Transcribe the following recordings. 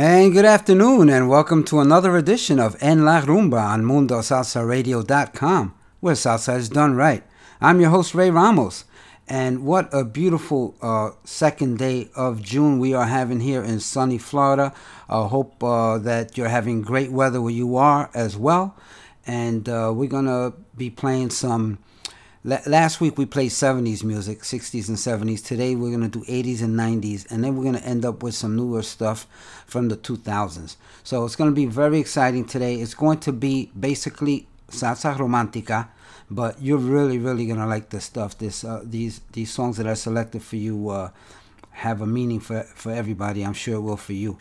And good afternoon, and welcome to another edition of En La Rumba on MundoSalsaRadio.com, where salsa is done right. I'm your host, Ray Ramos, and what a beautiful uh, second day of June we are having here in sunny Florida. I hope uh, that you're having great weather where you are as well. And uh, we're going to be playing some last week we played 70s music 60s and 70s today we're going to do 80s and 90s and then we're going to end up with some newer stuff from the 2000s so it's going to be very exciting today. It's going to be basically salsa romantica but you're really really going to like this stuff. This uh, these these songs that i selected for you uh, have a meaning for for everybody i'm sure it will for you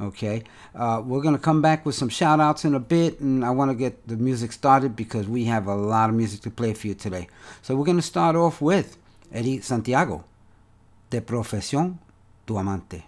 Okay, uh, we're gonna come back with some shout outs in a bit, and I want to get the music started because we have a lot of music to play for you today. So we're gonna start off with Eddie Santiago, de profesión tu amante.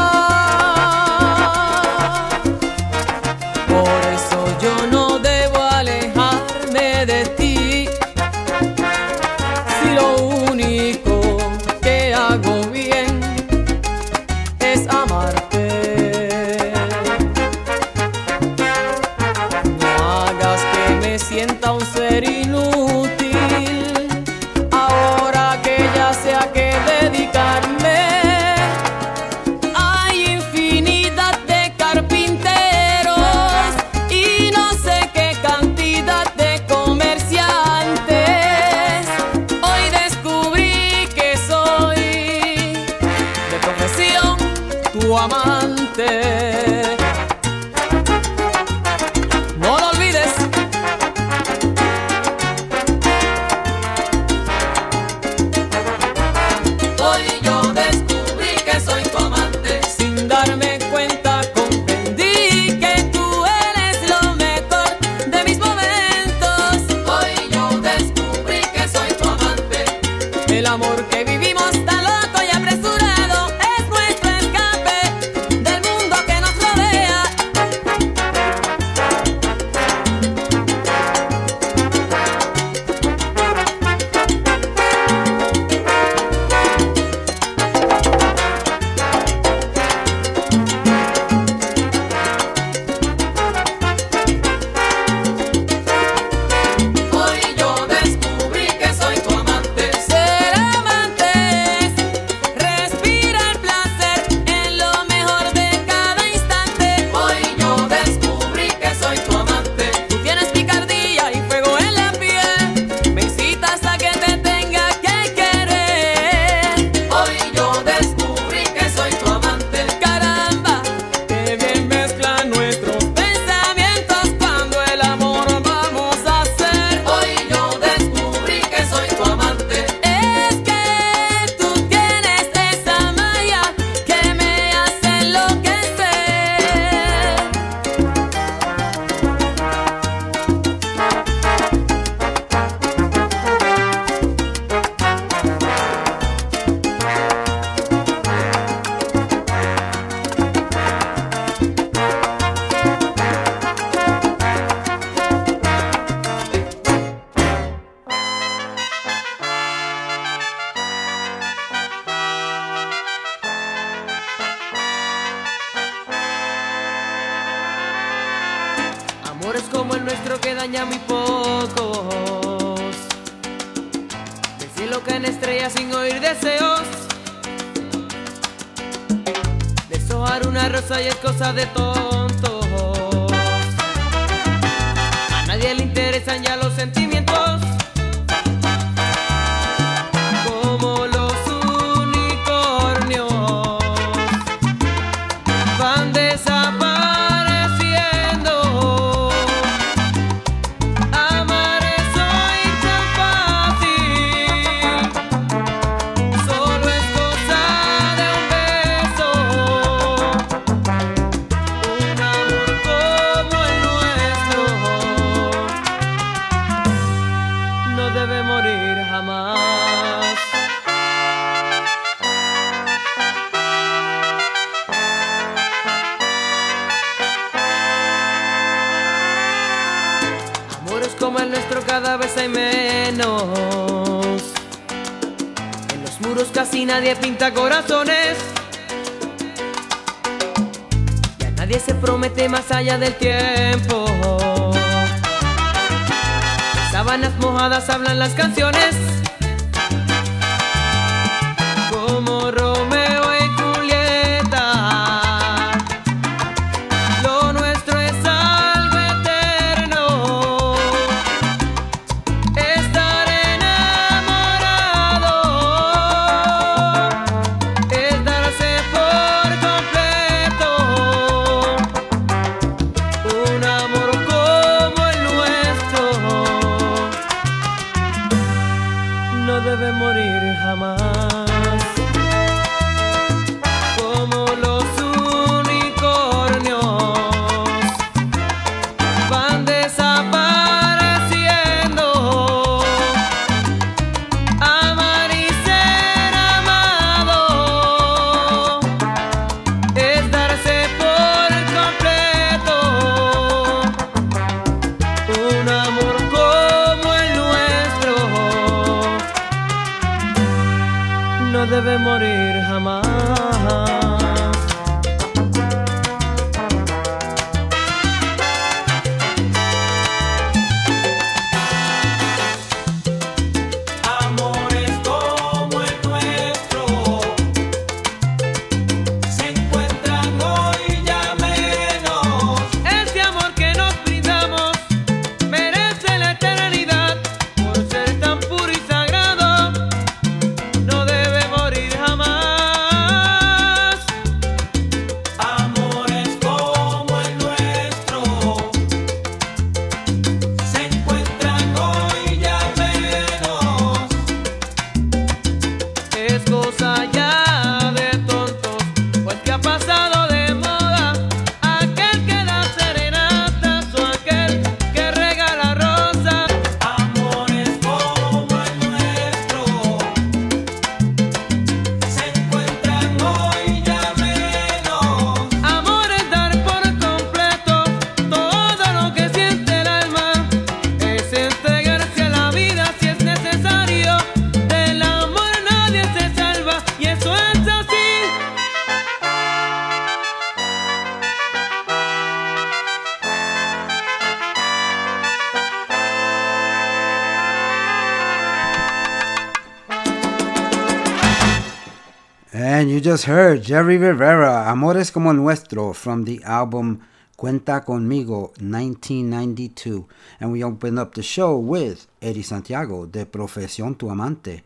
Just heard Jerry Rivera, Amores como Nuestro, from the album Cuenta Conmigo, 1992. And we open up the show with Eddie Santiago, De Profesión Tu Amante,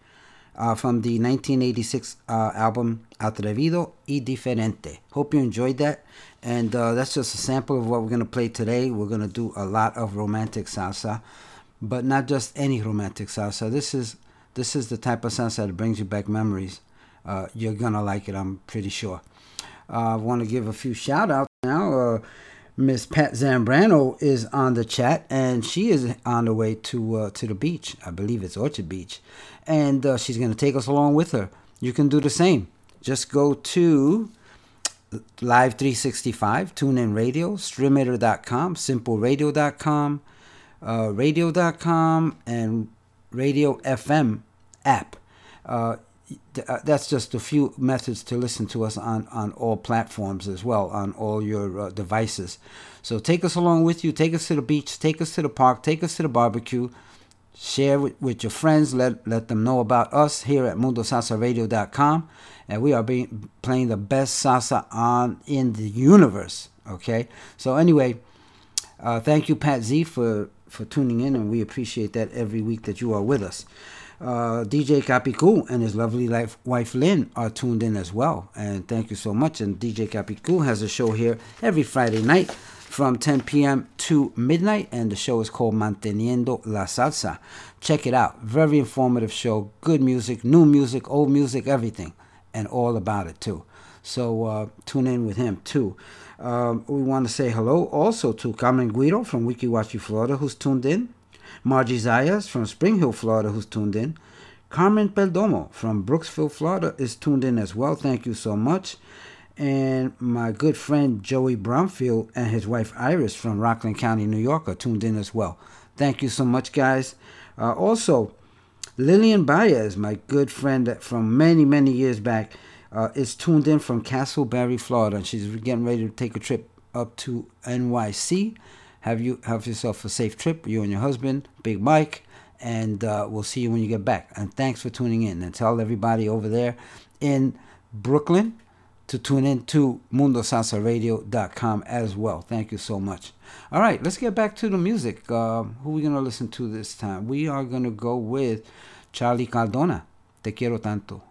uh, from the 1986 uh, album Atrevido y Diferente. Hope you enjoyed that. And uh, that's just a sample of what we're going to play today. We're going to do a lot of romantic salsa, but not just any romantic salsa. This is this is the type of salsa that brings you back memories. Uh, you're gonna like it, I'm pretty sure. Uh, I want to give a few shout outs now. Uh, Miss Pat Zambrano is on the chat, and she is on the way to uh, to the beach. I believe it's Orchard Beach, and uh, she's gonna take us along with her. You can do the same. Just go to Live 365, TuneIn Radio, Streamator.com, SimpleRadio.com, uh, Radio.com, and Radio FM app. Uh, th- that's just a few methods to listen to us on, on all platforms as well, on all your uh, devices. So take us along with you. Take us to the beach. Take us to the park. Take us to the barbecue. Share with, with your friends. Let let them know about us here at MundoSalsaRadio.com, and we are being, playing the best salsa on in the universe. Okay. So anyway, uh, thank you, Pat Z, for for tuning in, and we appreciate that every week that you are with us. Uh, DJ Capicu and his lovely life, wife Lynn are tuned in as well, and thank you so much. And DJ Capicu has a show here every Friday night from 10 p.m. to midnight, and the show is called Manteniendo la Salsa. Check it out. Very informative show. Good music, new music, old music, everything, and all about it too. So uh, tune in with him too. Um, we want to say hello also to Carmen Guido from Weeki Wachee, Florida, who's tuned in. Margie Zayas from Spring Hill, Florida, who's tuned in. Carmen Peldomo from Brooksville, Florida, is tuned in as well. Thank you so much. And my good friend Joey Bromfield and his wife Iris from Rockland County, New York, are tuned in as well. Thank you so much, guys. Uh, also, Lillian Baez, my good friend from many, many years back, uh, is tuned in from Casselberry, Florida, and she's getting ready to take a trip up to NYC. Have you have yourself a safe trip, you and your husband, Big Mike, and uh, we'll see you when you get back. And thanks for tuning in, and tell everybody over there in Brooklyn to tune in to MundoSalsaRadio.com as well. Thank you so much. All right, let's get back to the music. Uh, who are we going to listen to this time? We are going to go with Charlie Cardona, Te Quiero Tanto.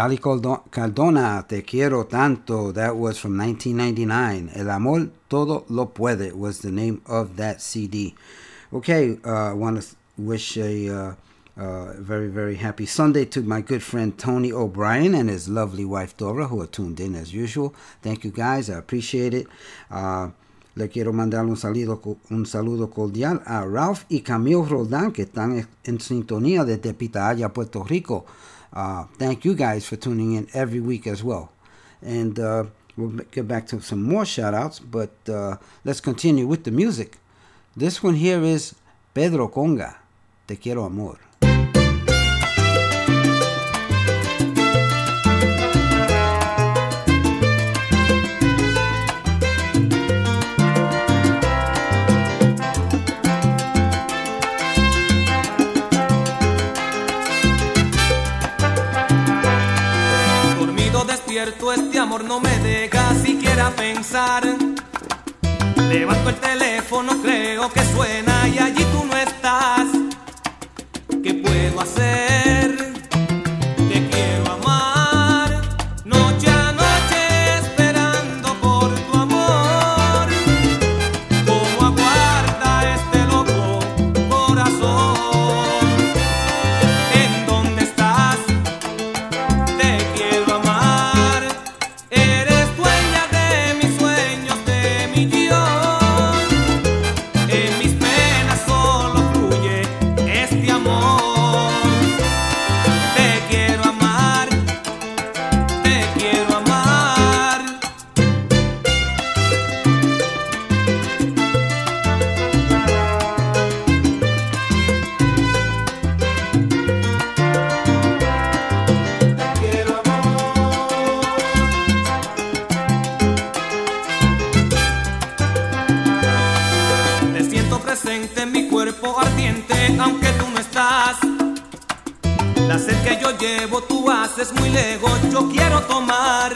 That was Charlie Caldo- Cardona, Te Quiero Tanto. That was from 1999. El Amor Todo Lo Puede was the name of that CD. Okay, uh, I want to wish a uh, uh, very, very happy Sunday to my good friend Tony O'Brien and his lovely wife Dora, who are tuned in as usual. Thank you guys, I appreciate it. Uh, le quiero mandar un saludo, un saludo cordial a Ralph y Camille Roldán, que están en sintonía desde Pitaya, Puerto Rico. Uh, thank you guys for tuning in every week as well. And uh, we'll get back to some more shout outs, but uh, let's continue with the music. This one here is Pedro Conga, Te Quiero Amor. Amor no me deja siquiera pensar. Levanto el teléfono, creo que suena y allí tú no estás. ¿Qué puedo hacer? Aunque tú no estás. La sed que yo llevo, tú haces muy lejos. Yo quiero tomar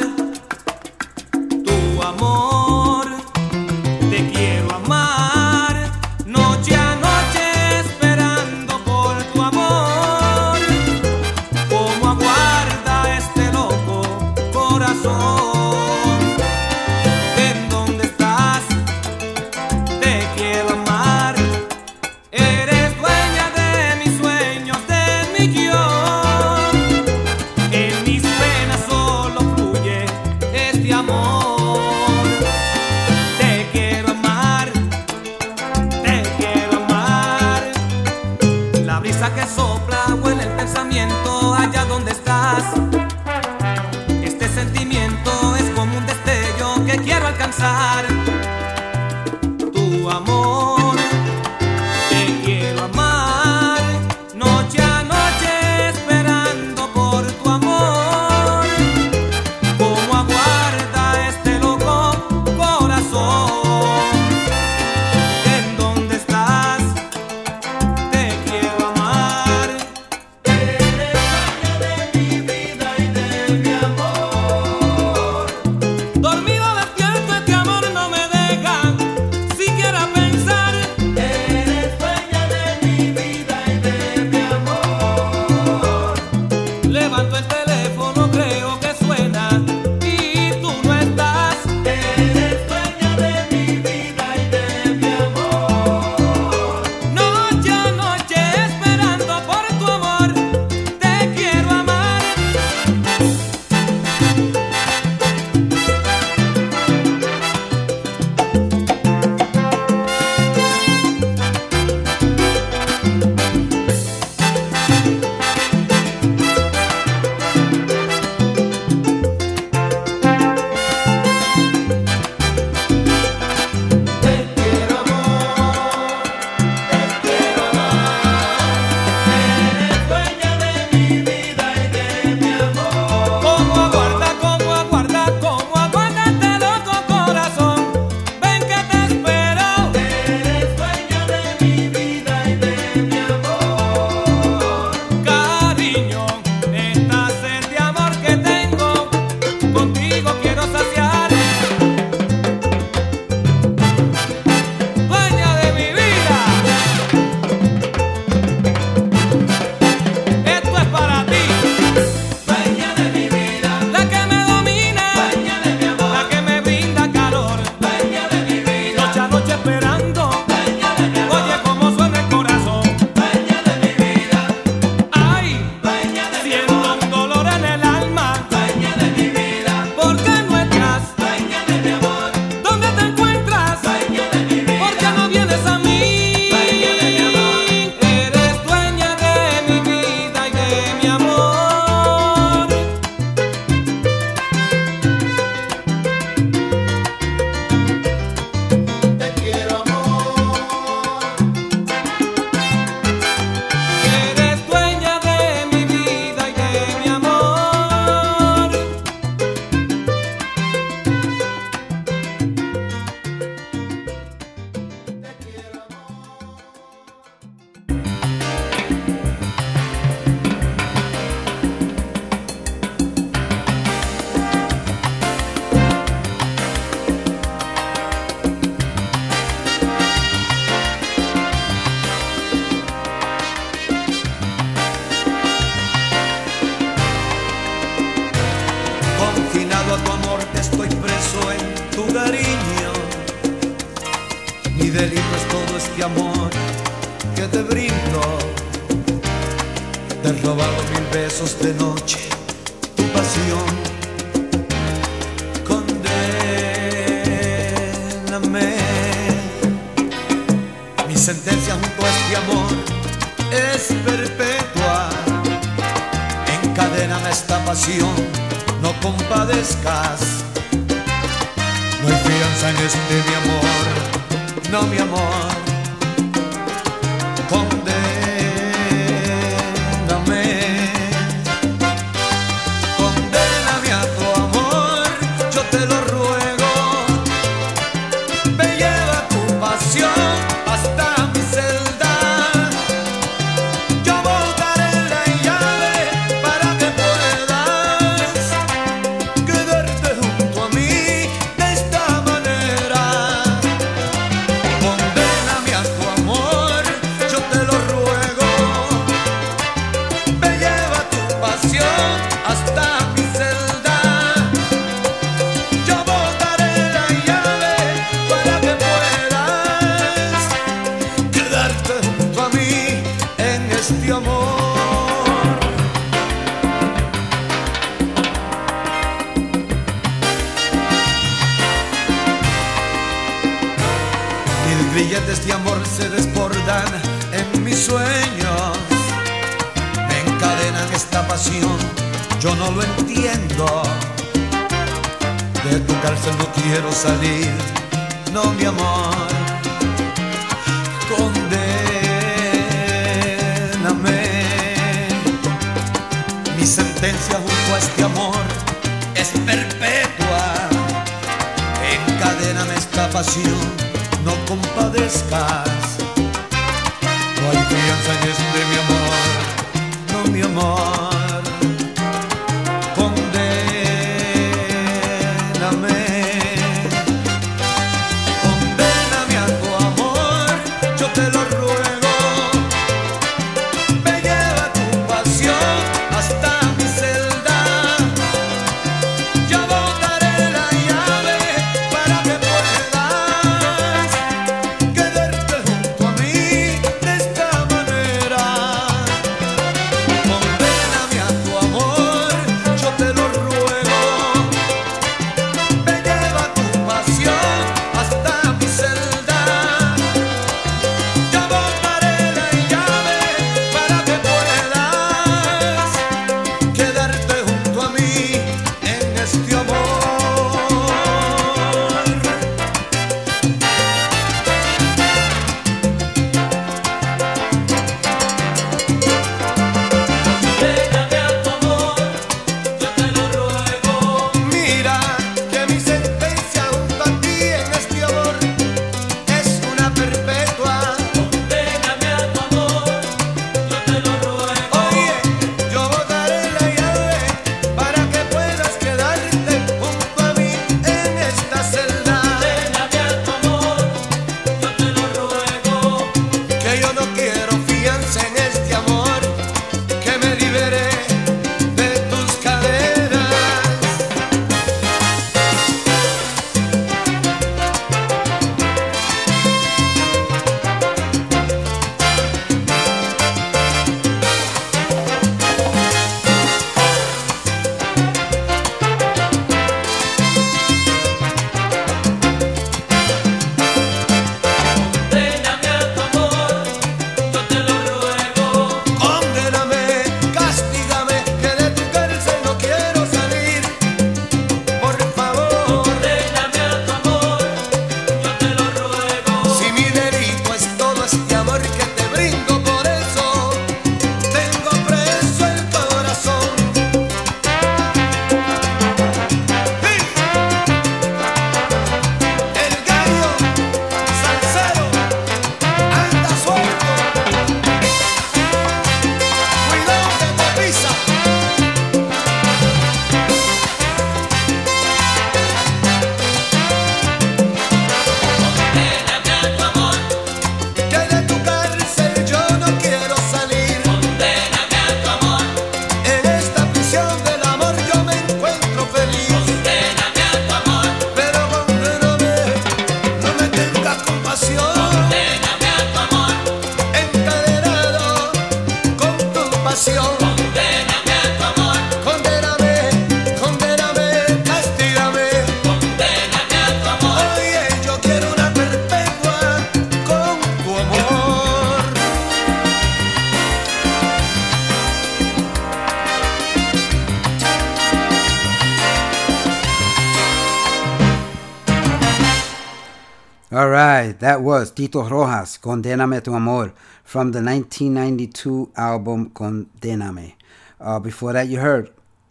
that was Tito Rojas, Condéname tu amor, from the 1992 album Condéname. Uh, before that, you heard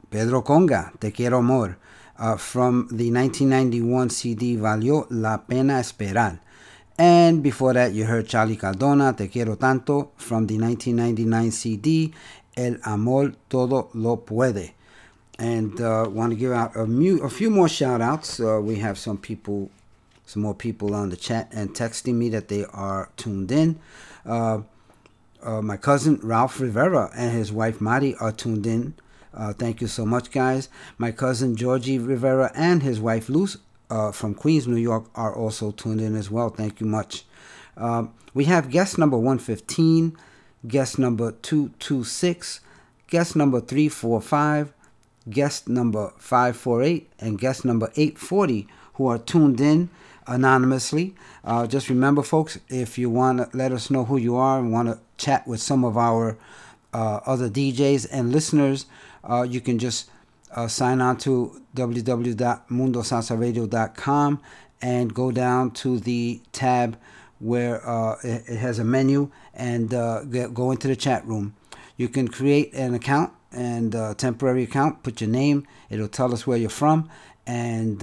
Pedro Conga, Te Quiero Amor, uh, from the 1991 CD Valió la Pena Esperar. And before that, you heard Charlie Cardona, Te Quiero Tanto, from the 1999 CD El Amor Todo Lo Puede. And uh, want to give out a, a few more shout outs. Uh, we have some people, some more people on the chat and texting me that they are tuned in. Uh, uh, my cousin Ralph Rivera and his wife Mari are tuned in. Uh, thank you so much, guys. My cousin Georgie Rivera and his wife Luz uh, from Queens, New York, are also tuned in as well. Thank you much. Um, we have guest number 115, guest number 226, guest number 345, guest number 548, and guest number 840 who are tuned in anonymously. Uh, just remember, folks, if you want to let us know who you are and want to chat with some of our uh, other DJs and listeners, uh, you can just uh, sign on to www.mundosalsaradio.com and go down to the tab where uh, it, it has a menu and uh, get, go into the chat room. You can create an account and temporary account, put your name, it'll tell us where you're from, and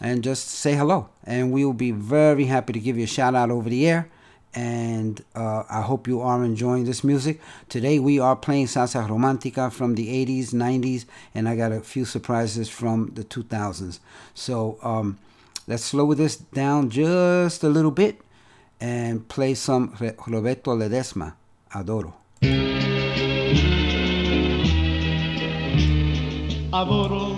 and just say hello. And we will be very happy to give you a shout out over the air. And uh, I hope you are enjoying this music. Today we are playing salsa romantica from the 80s, 90s, and I got a few surprises from the 2000s. So um, let's slow this down just a little bit and play some Roberto Ledesma, Adoro. adoro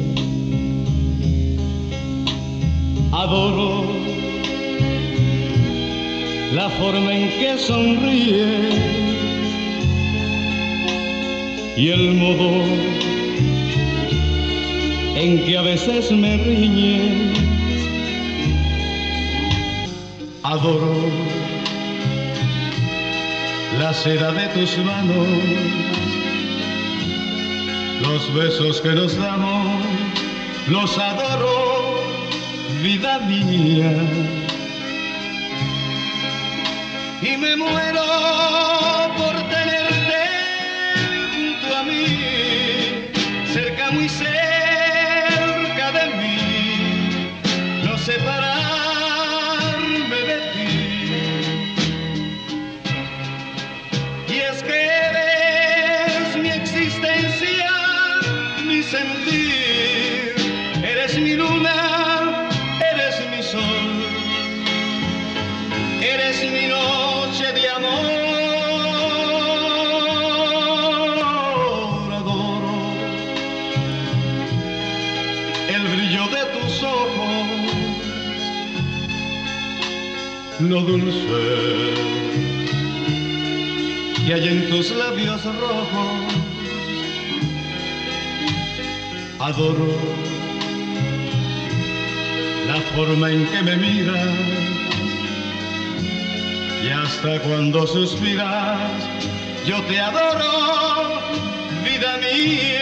Adoro la forma en que sonríes y el modo en que a veces me riñes. Adoro la seda de tus manos los besos que nos damos, los adoro, vida mía. Y me muero el brillo de tus ojos, lo dulce que hay en tus labios rojos. Adoro la forma en que me miras y hasta cuando suspiras, yo te adoro, vida mía.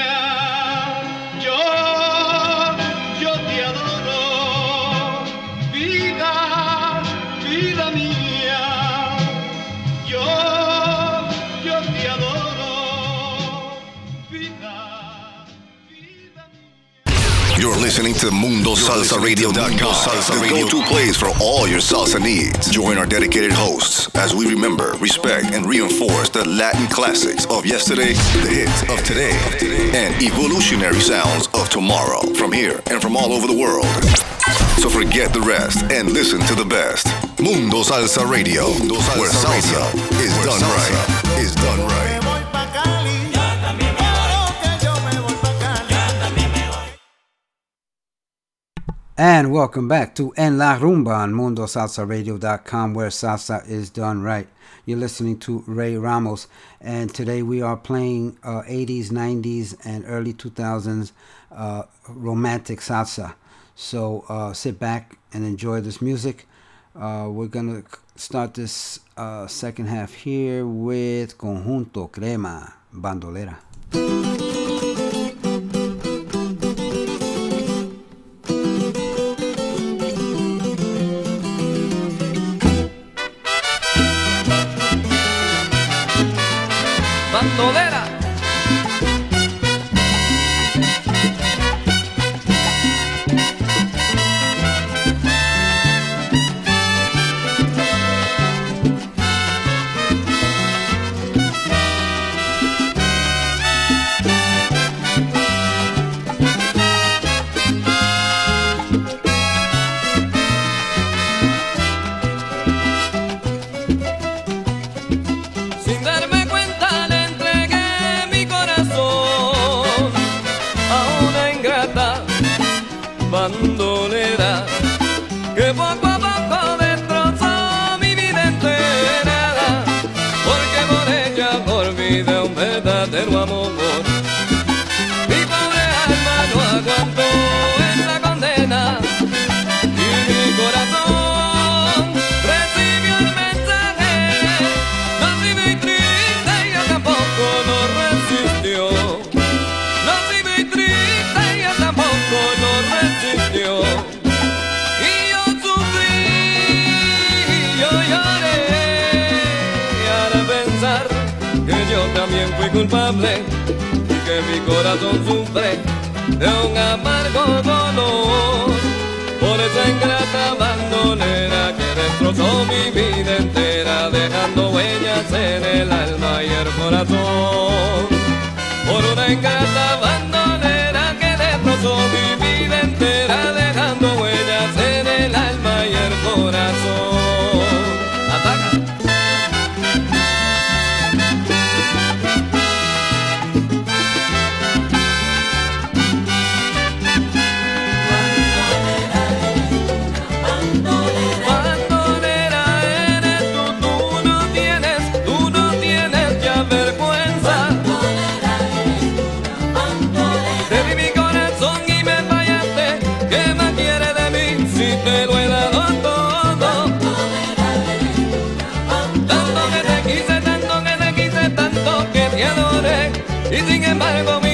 Listening to MundoSalsaRadio.com, Salsa the go-to place for all your salsa needs. Join our dedicated hosts as we remember, respect, and reinforce the Latin classics of yesterday, the hits of today, and evolutionary sounds of tomorrow from here and from all over the world. So forget the rest and listen to the best. Mundo Salsa Radio, where salsa is done right. Is done right. voy pa' Cali. And welcome back to En La Rumba on MundoSalsaRadio.com, where salsa is done right. You're listening to Ray Ramos, and today we are playing uh, 80s, 90s, and early 2000s uh, romantic salsa. So uh, sit back and enjoy this music. Uh, we're going to start this uh, second half here with Conjunto Crema Bandolera. y sin embargo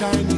knight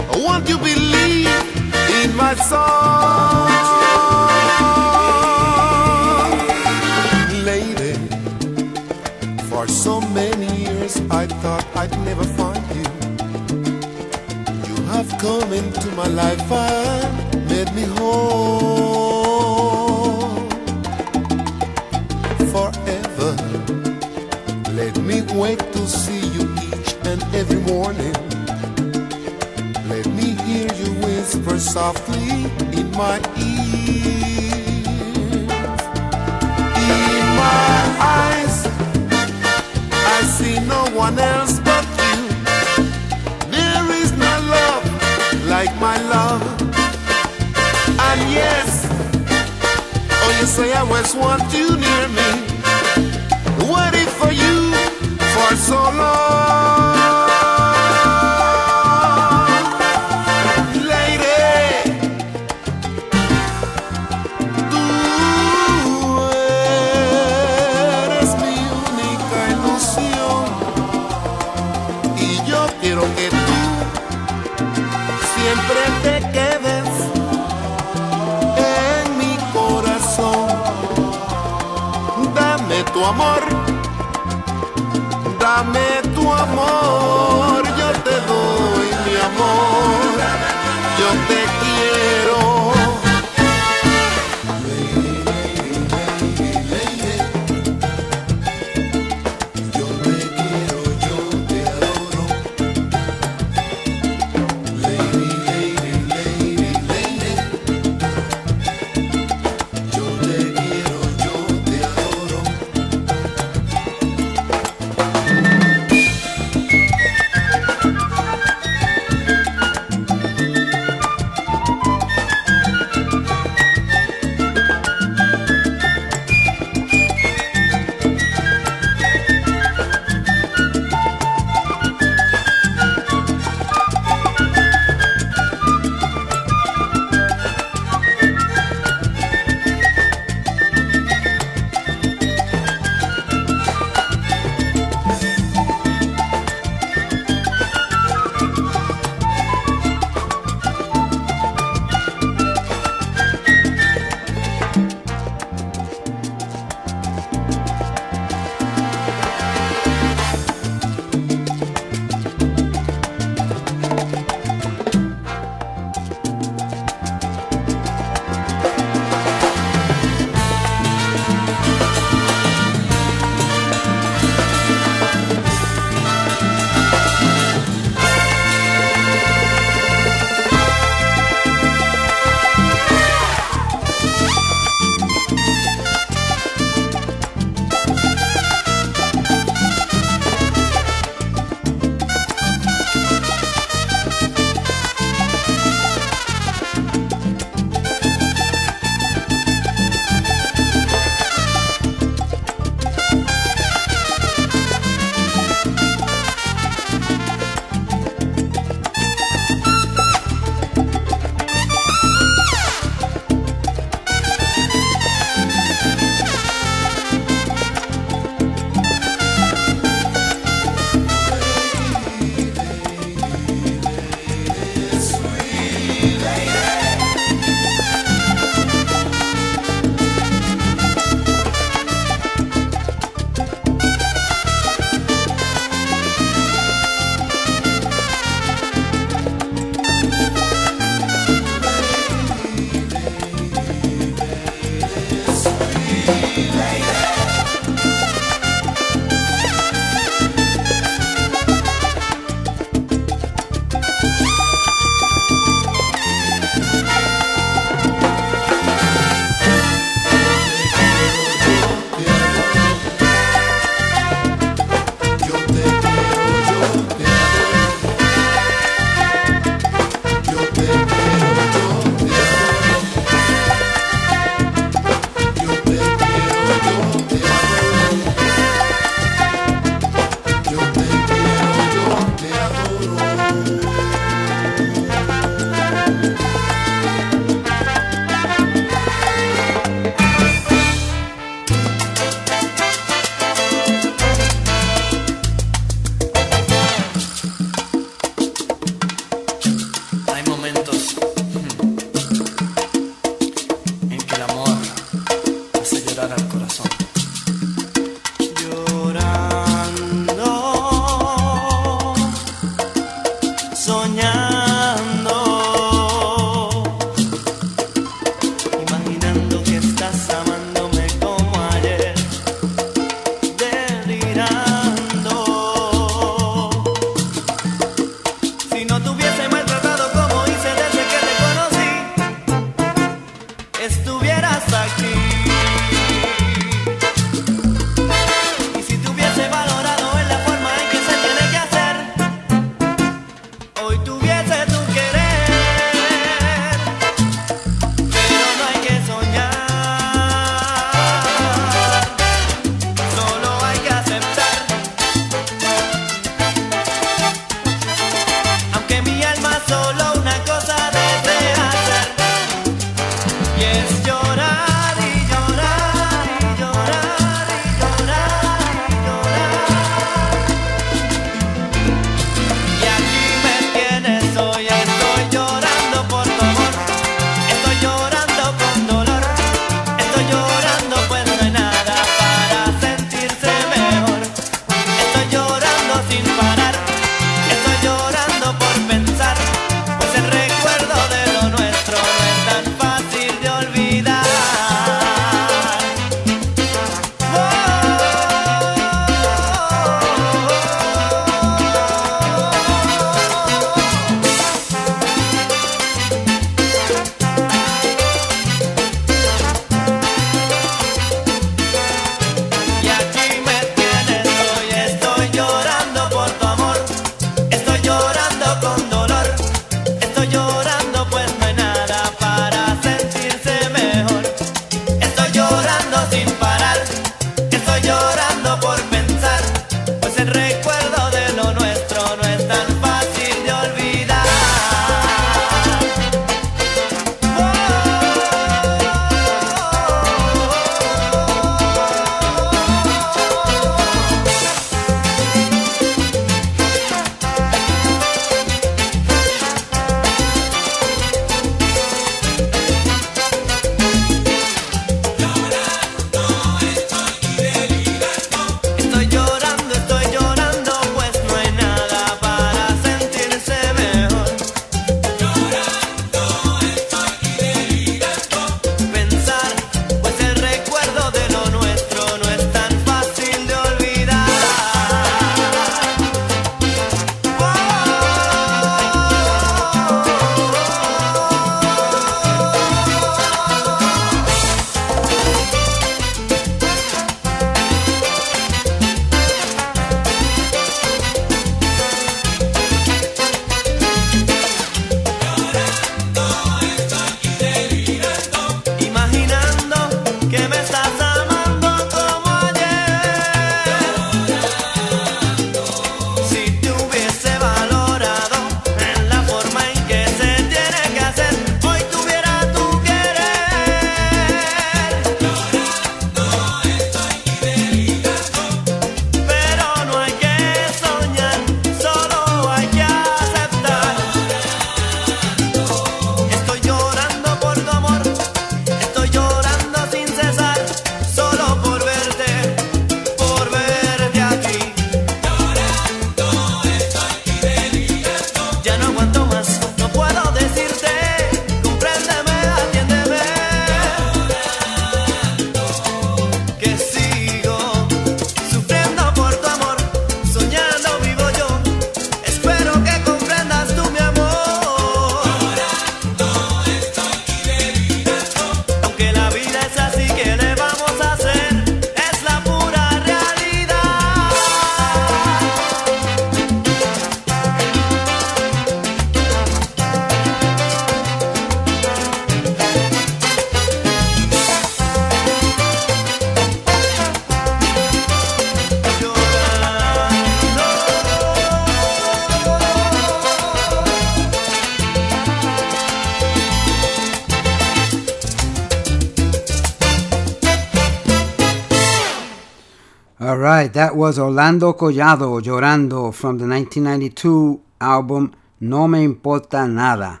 was Orlando Collado Llorando from the 1992 album No Me Importa Nada.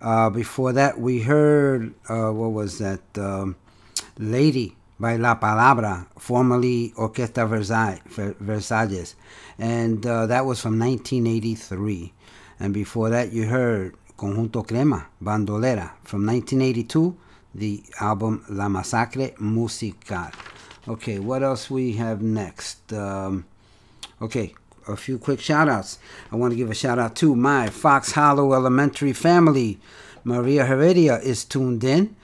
Uh, before that, we heard, uh, what was that? Um, Lady by La Palabra, formerly Orquesta Versailles, Versalles. And uh, that was from 1983. And before that, you heard Conjunto Crema, Bandolera, from 1982, the album La Masacre Musical. Okay, what else we have next? Um, okay, a few quick shout outs. I want to give a shout out to my Fox Hollow Elementary family. Maria Heredia is tuned in.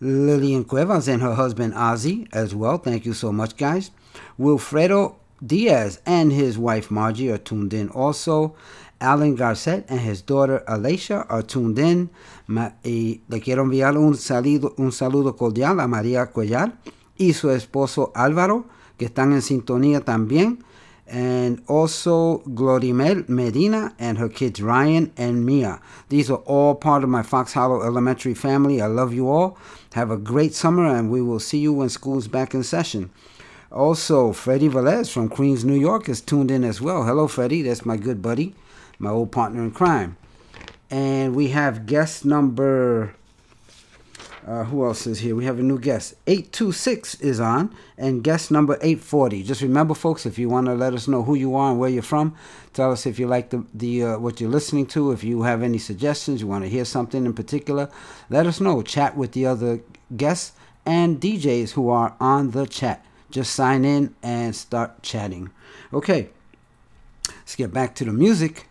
Lillian Cuevas and her husband Ozzy as well. Thank you so much, guys. Wilfredo Diaz and his wife Margie are tuned in also. Alan Garcet and his daughter Alicia are tuned in. Le quiero enviar un saludo, un saludo cordial a María Cuellar y su esposo Álvaro, que están en sintonía también. And also Glorimel Medina and her kids Ryan and Mia. These are all part of my Fox Hollow Elementary family. I love you all. Have a great summer, and we will see you when school's back in session. Also, Freddie Velez from Queens, New York is tuned in as well. Hello, Freddie. That's my good buddy, my old partner in crime. And we have guest number. Uh, who else is here? We have a new guest. 826 is on, and guest number 840. Just remember, folks, if you want to let us know who you are and where you're from, tell us if you like the, the uh, what you're listening to. If you have any suggestions, you want to hear something in particular, let us know. Chat with the other guests and DJs who are on the chat. Just sign in and start chatting. Okay, let's get back to the music.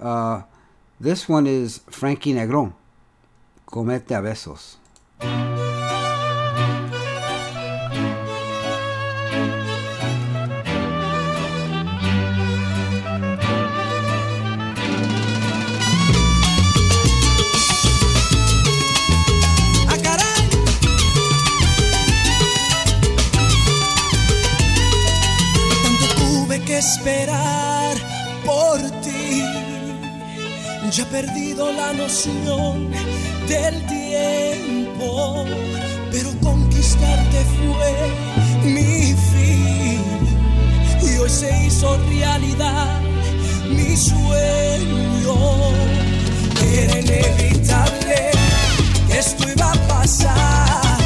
Uh, this one is Frankie Negron. Comerte a besos. ¡Ah! Tanto tuve que esperar por ti. Ya he perdido la noción del tiempo, pero conquistarte fue mi fin. Y hoy se hizo realidad mi sueño. Era inevitable que esto iba a pasar.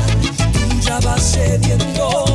Tú ya vas cediendo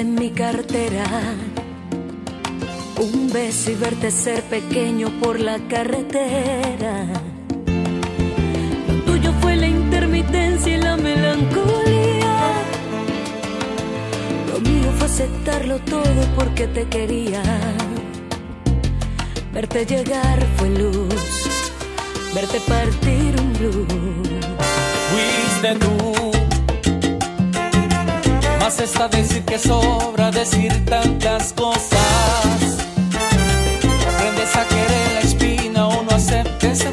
en mi cartera. Un beso y verte ser pequeño por la carretera. Lo tuyo fue la intermitencia y la melancolía. Lo mío fue aceptarlo todo porque te quería. Verte llegar fue luz, verte partir un blues. Fuiste tú más está decir que sobra decir tantas cosas. Aprendes a querer la espina o no aceptes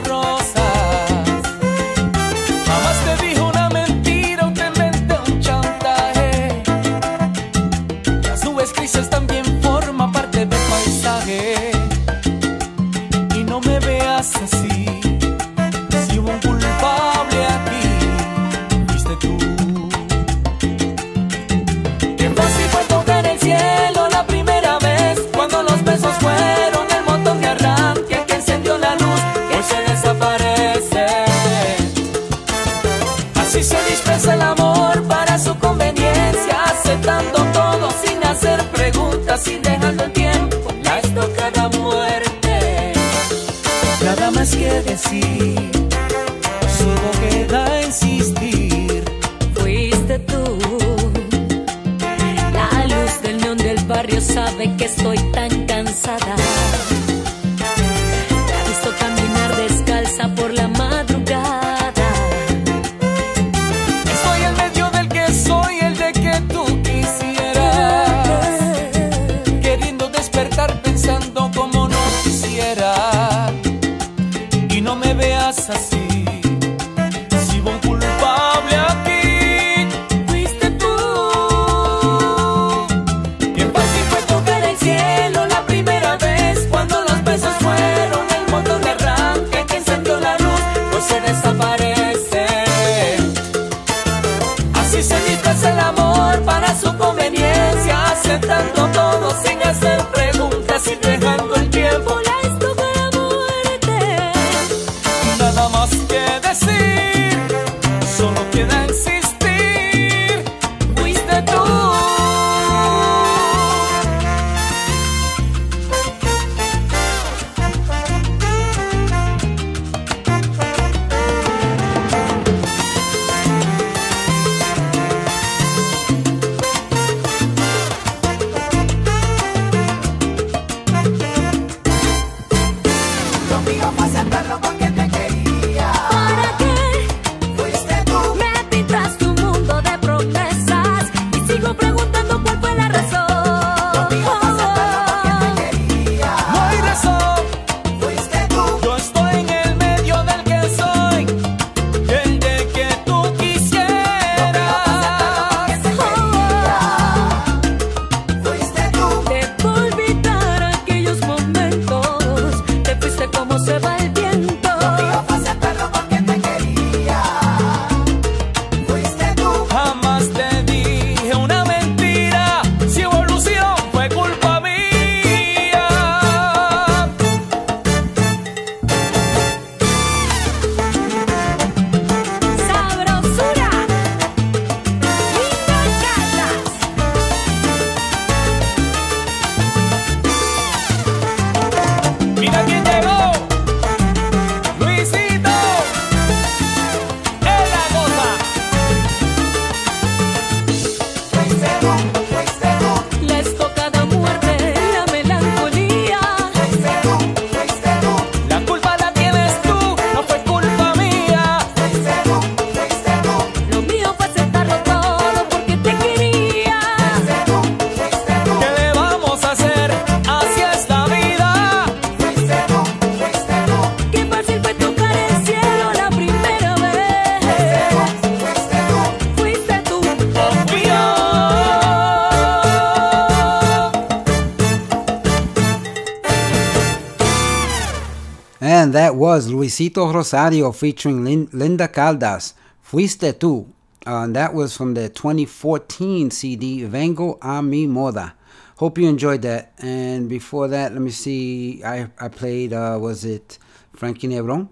Luisito Rosario featuring Lin- Linda Caldas, Fuiste Tú. Uh, that was from the 2014 CD, Vengo a mi moda. Hope you enjoyed that. And before that, let me see, I, I played, uh, was it Frankie Negrón?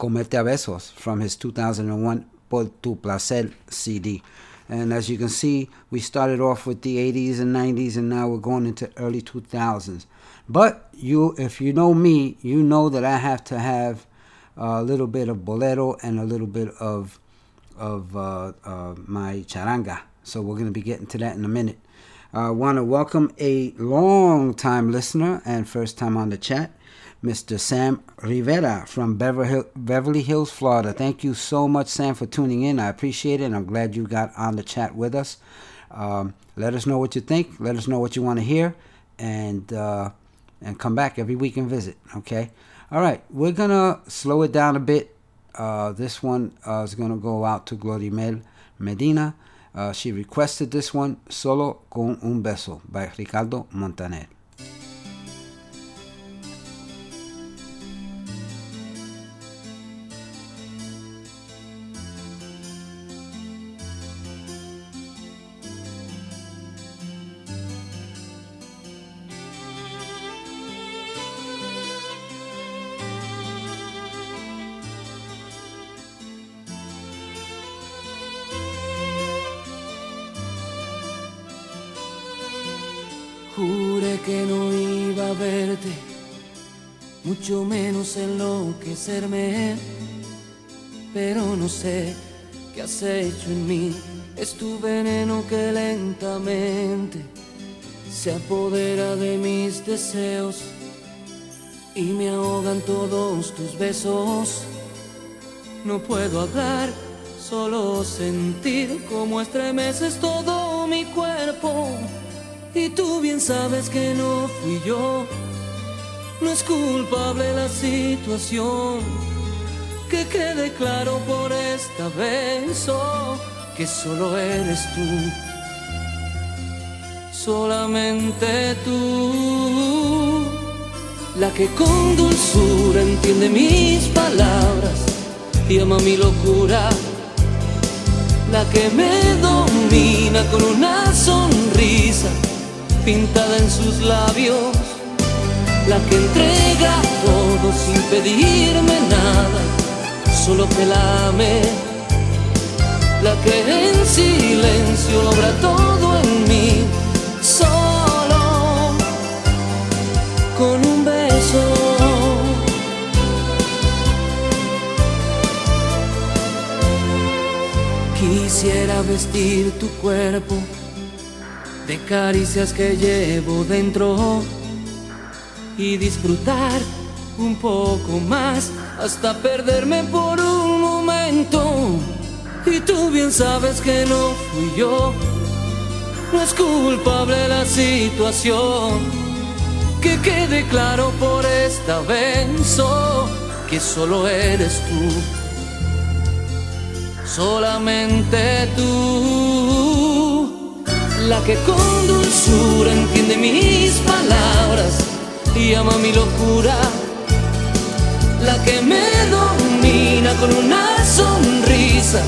Comerte a Besos from his 2001 Por Tu Placer CD. And as you can see, we started off with the 80s and 90s, and now we're going into early 2000s. But you, if you know me, you know that I have to have a little bit of bolero and a little bit of of uh, uh, my charanga. So we're going to be getting to that in a minute. I want to welcome a long time listener and first time on the chat, Mr. Sam Rivera from Beverly Hills, Florida. Thank you so much, Sam, for tuning in. I appreciate it, and I'm glad you got on the chat with us. Um, let us know what you think. Let us know what you want to hear, and uh, and come back every week and visit. Okay. All right, we're gonna slow it down a bit. Uh, this one uh, is gonna go out to Glorimel Medina. Uh, she requested this one, Solo con un beso, by Ricardo Montaner. Mucho menos enloquecerme, pero no sé qué has hecho en mí. Es tu veneno que lentamente se apodera de mis deseos y me ahogan todos tus besos. No puedo hablar, solo sentir cómo estremeces todo mi cuerpo. Y tú bien sabes que no fui yo, no es culpable la situación. Que quede claro por esta vez oh, que solo eres tú, solamente tú, la que con dulzura entiende mis palabras y ama mi locura. La que me domina con una sonrisa pintada en sus labios, la que entrega todo sin pedirme nada, solo que la ame, la que en silencio logra todo en mí, solo con un beso. Quisiera vestir tu cuerpo de caricias que llevo dentro y disfrutar un poco más hasta perderme por un momento. Y tú bien sabes que no fui yo, no es culpable la situación. Que quede claro por esta vez oh, que solo eres tú solamente tú, la que con dulzura entiende mis palabras y ama mi locura, la que me domina con una sonrisa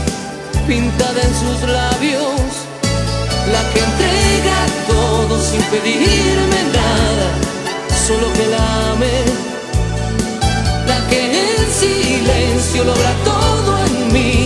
pintada en sus labios, la que entrega todo sin pedirme nada, solo que la ame, la que en silencio logra todo en mí.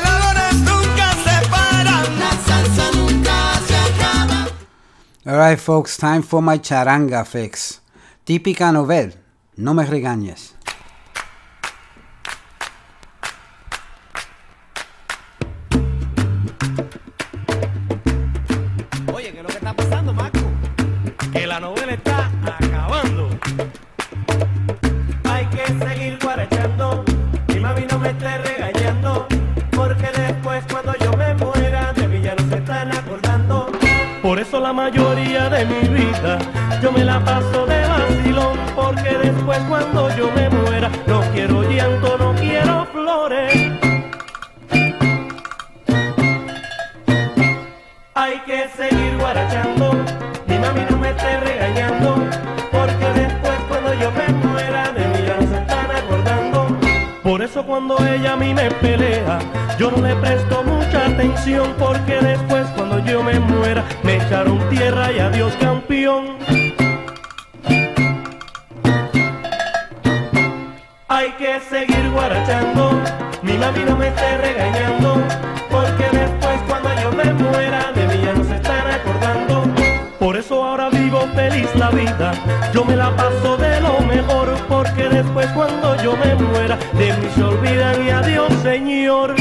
All right, folks, time for my charanga fix. Típica novel, no me regañes. Yo me la paso de vacilón, porque después cuando yo me muera, no quiero llanto, no quiero flores. Hay que seguir guarachando, mi mami no me esté regañando, porque después cuando yo me muera, de mí ya no se están acordando. Por eso cuando ella a mí me pelea, yo no le presto mucha porque después cuando yo me muera, me echaron tierra y adiós campeón. Hay que seguir guarachando, mi mami no me esté regañando, porque después cuando yo me muera, de mí ya no se están acordando. Por eso ahora vivo feliz la vida, yo me la paso de lo mejor, porque después cuando yo me muera, de mí se olvidan y adiós Señor.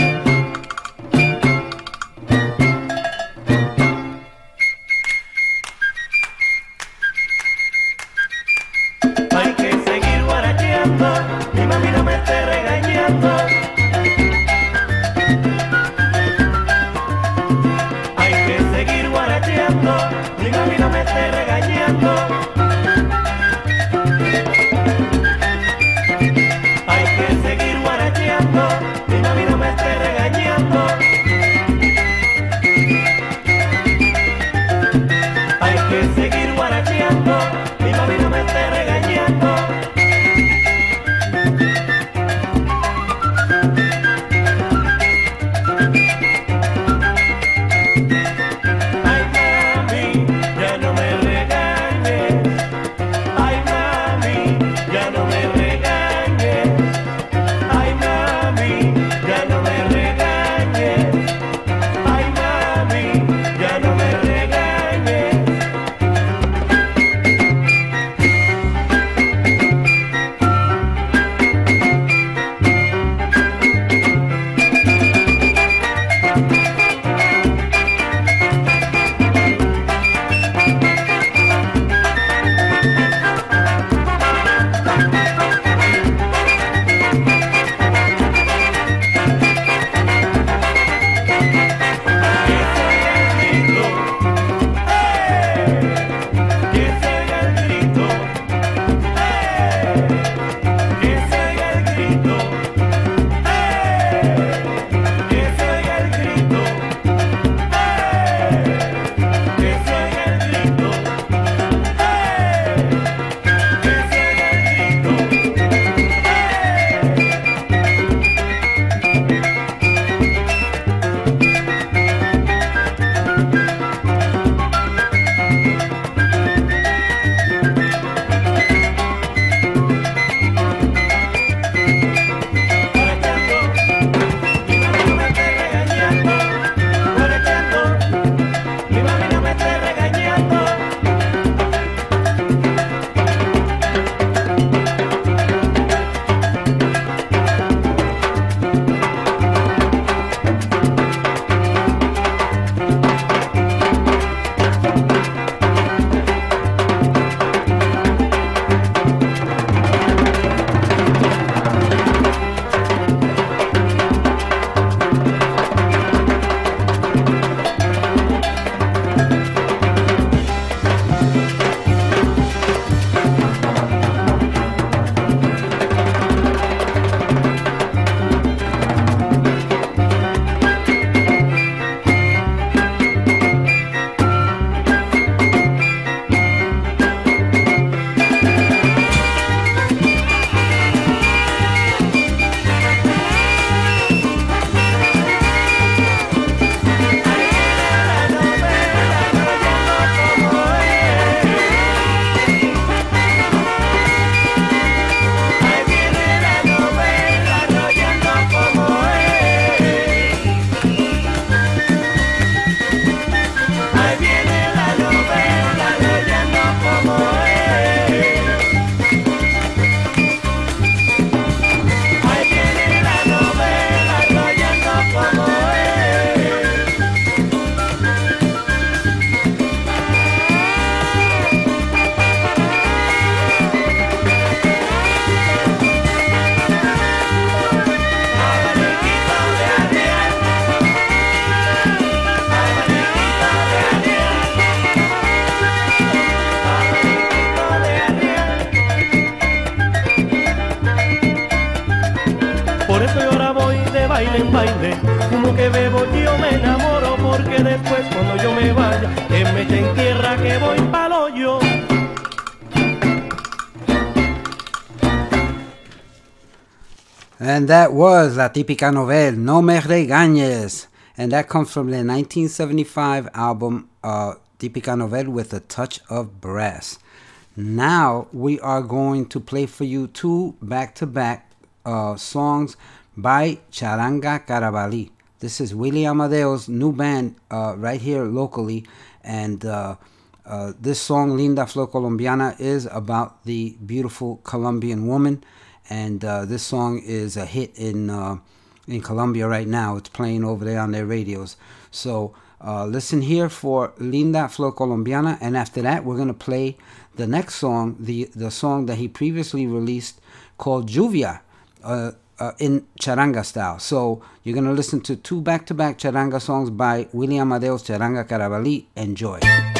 Baile que bebo yo me enamoro porque después cuando yo me vaya, que me echen tierra que voy. And that was La Típica Novel, No Me Regañes. And that comes from the 1975 album uh, Típica Novel with a Touch of Brass. Now we are going to play for you two back to back songs by Charanga Carabalí. This is Willie Amadeo's new band uh, right here locally. And uh, uh, this song, Linda Flor Colombiana, is about the beautiful Colombian woman and uh, this song is a hit in uh, in Colombia right now. It's playing over there on their radios. So uh, listen here for Linda Flor Colombiana, and after that, we're gonna play the next song, the the song that he previously released called Juvia. Uh, uh, in charanga style. So you're gonna listen to two back-to-back charanga songs by William Amadeo's Charanga Carabalí. Enjoy.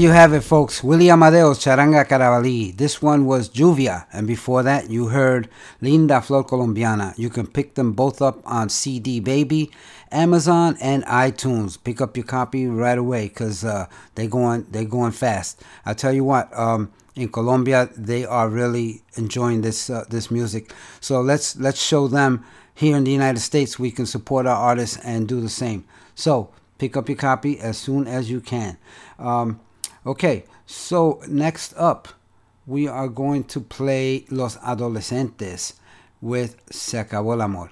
You have it, folks. Willie Amadeo's Charanga Carabalí. This one was Juvia. And before that, you heard Linda Flor Colombiana. You can pick them both up on CD Baby, Amazon, and iTunes. Pick up your copy right away because uh, they going they going fast. I tell you what, um, in Colombia, they are really enjoying this uh, this music. So let's let's show them here in the United States we can support our artists and do the same. So pick up your copy as soon as you can. Um, okay, so next up, we are going to play Los Adolescentes with Se Acabó el Amor.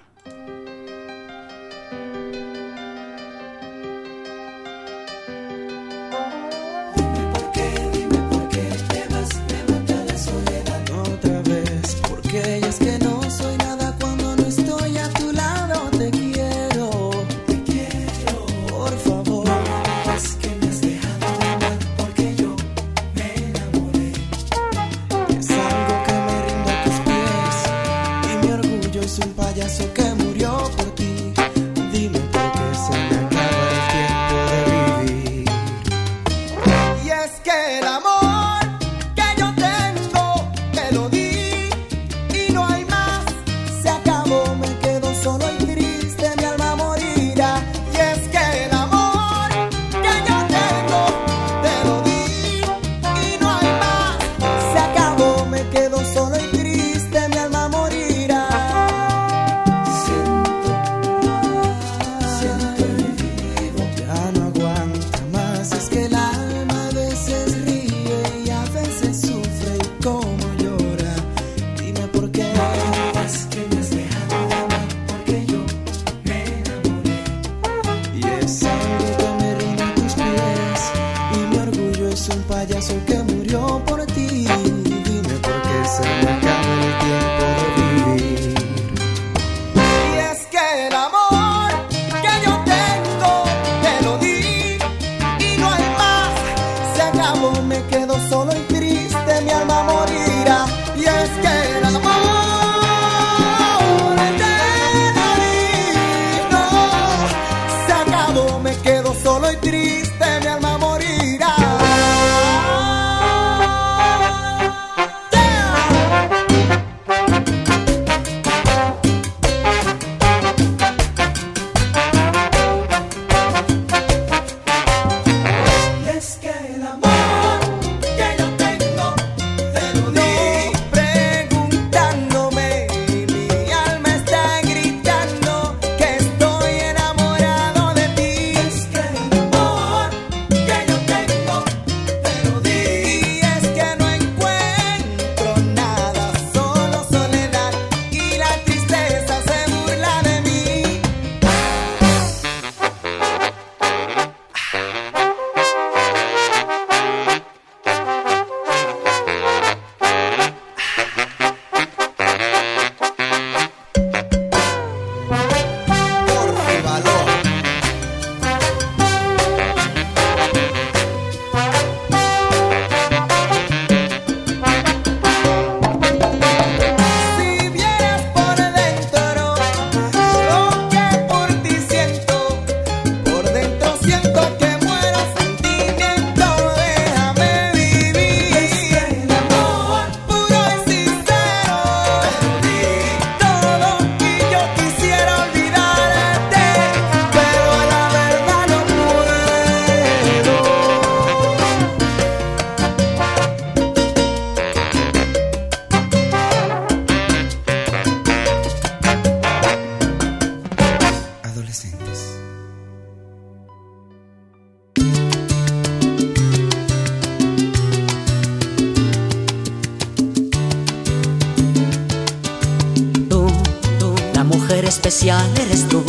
Especial eres tú,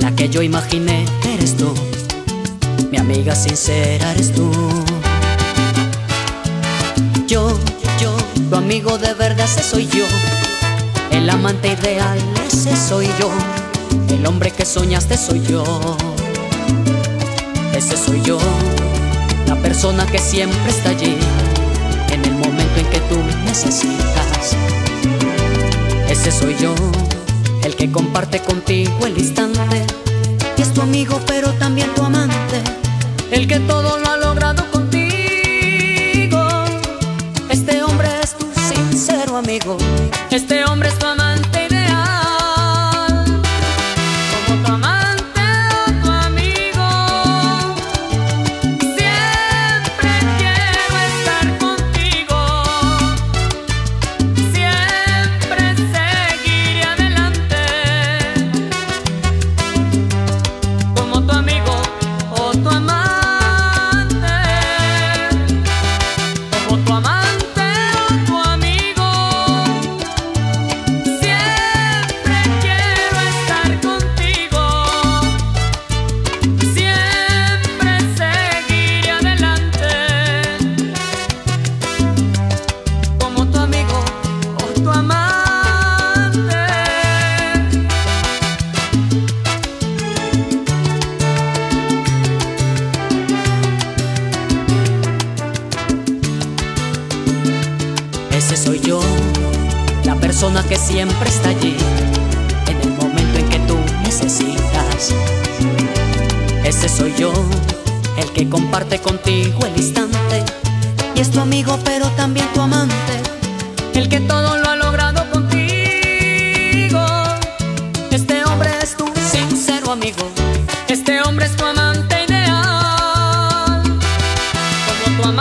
la que yo imaginé eres tú, mi amiga sincera eres tú. Yo, yo, tu amigo de verdad ese soy yo, el amante ideal ese soy yo, el hombre que soñaste soy yo, ese soy yo, la persona que siempre está allí, en el momento en que tú necesitas. Ese soy yo, el que comparte contigo el instante. Y es tu amigo, pero también tu amante, el que todo lo ha logrado contigo. Este hombre es tu sincero amigo, este hombre es tu amigo. Tua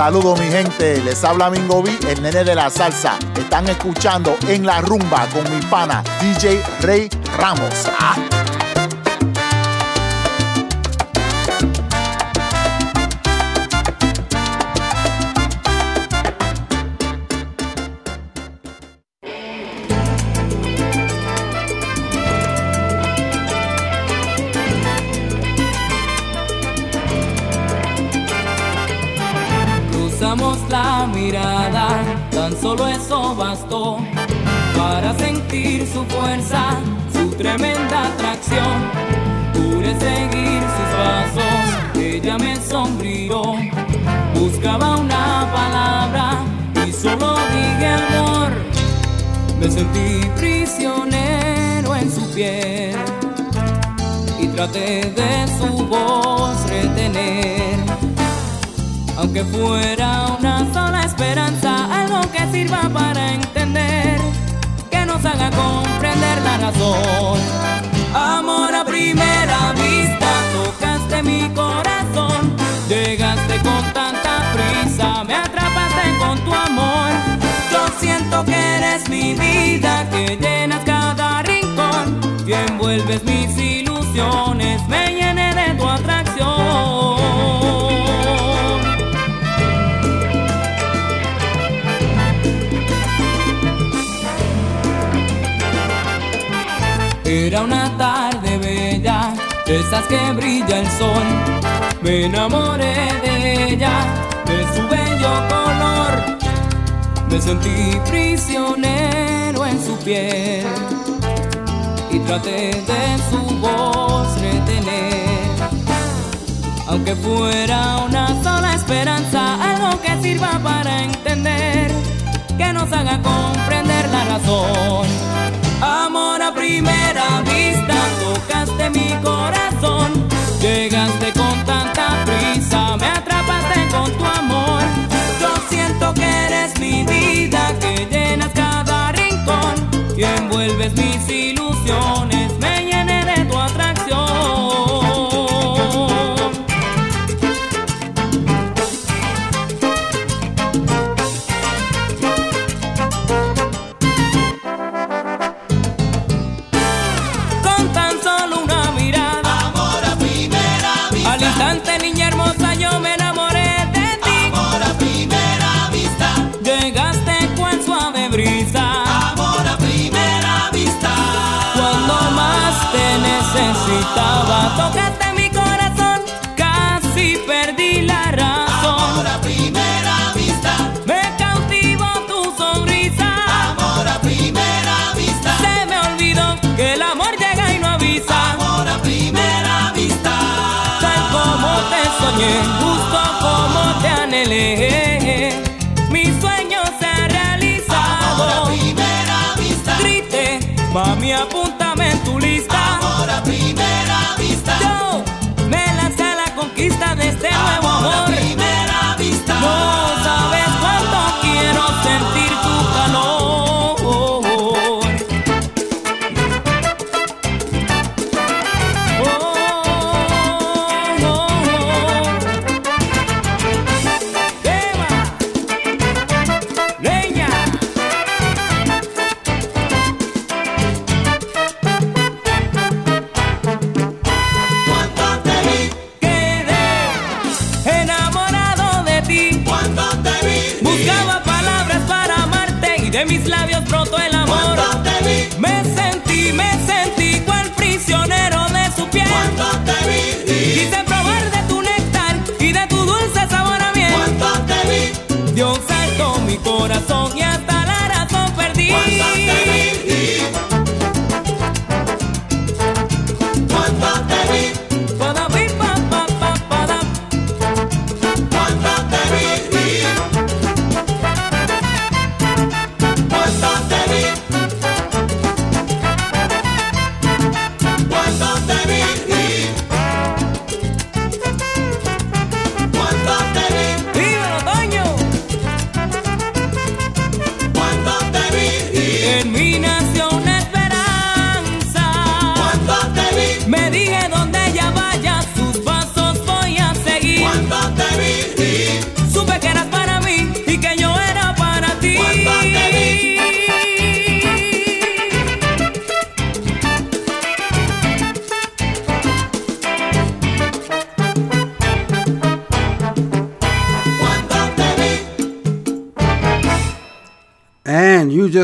Saludos mi gente, les habla Mingo B, el nene de la salsa. Están escuchando en la rumba con mi pana DJ Rey Ramos. Ah. Solo eso bastó para sentir su fuerza, su tremenda atracción. Pude seguir sus pasos, ella me sonrió. Buscaba una palabra y solo dije amor. Me sentí prisionero en su piel y traté de su voz retener. Aunque fuera una sola esperanza, sirva para entender, que nos haga comprender la razón. Amor a primera vista, tocaste mi corazón, llegaste con tanta prisa, me atrapaste con tu amor. Yo siento que eres mi vida, que llenas cada rincón, y envuelves mis ilusiones, me llené que brilla el sol. Me enamoré de ella, de su bello color. Me sentí prisionero en su piel y traté de su voz retener. Aunque fuera una sola esperanza, algo que sirva para entender, que nos haga comprender la razón. Amor a primera vista, corazón. Llegaste con tanta prisa, me atrapaste con tu amor. Yo siento que eres mi vida, que llenas cada rincón y envuelves mis ilusiones. Soñé, justo como te anhelé. Mi sueño se ha realizado. Amor a primera vista. Grite, mami, apúntame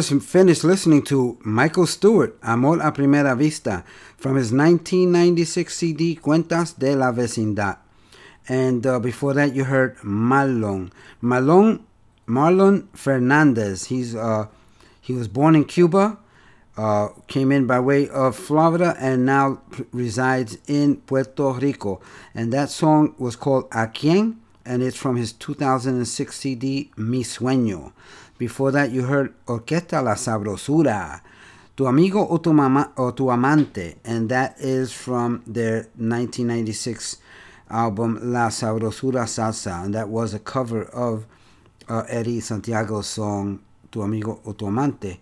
just finished listening to Michael Stuart, Amor a Primera Vista, from his 1996 CD Cuentos de la Vecindad. And uh, before that, you heard Marlon. Marlon, Marlon Fernandez. He's uh, he was born in Cuba, uh, came in by way of Florida, and now resides in Puerto Rico. And that song was called A Quien, and it's from his 2006 CD Mi Sueño. Before that, you heard Orquesta La Sabrosura, Tu Amigo o Tu, Mama, o tu Amante, and that is from their 1996 album La Sabrosura Salsa, and that was a cover of uh, Eddie Santiago's song Tu Amigo o Tu Amante.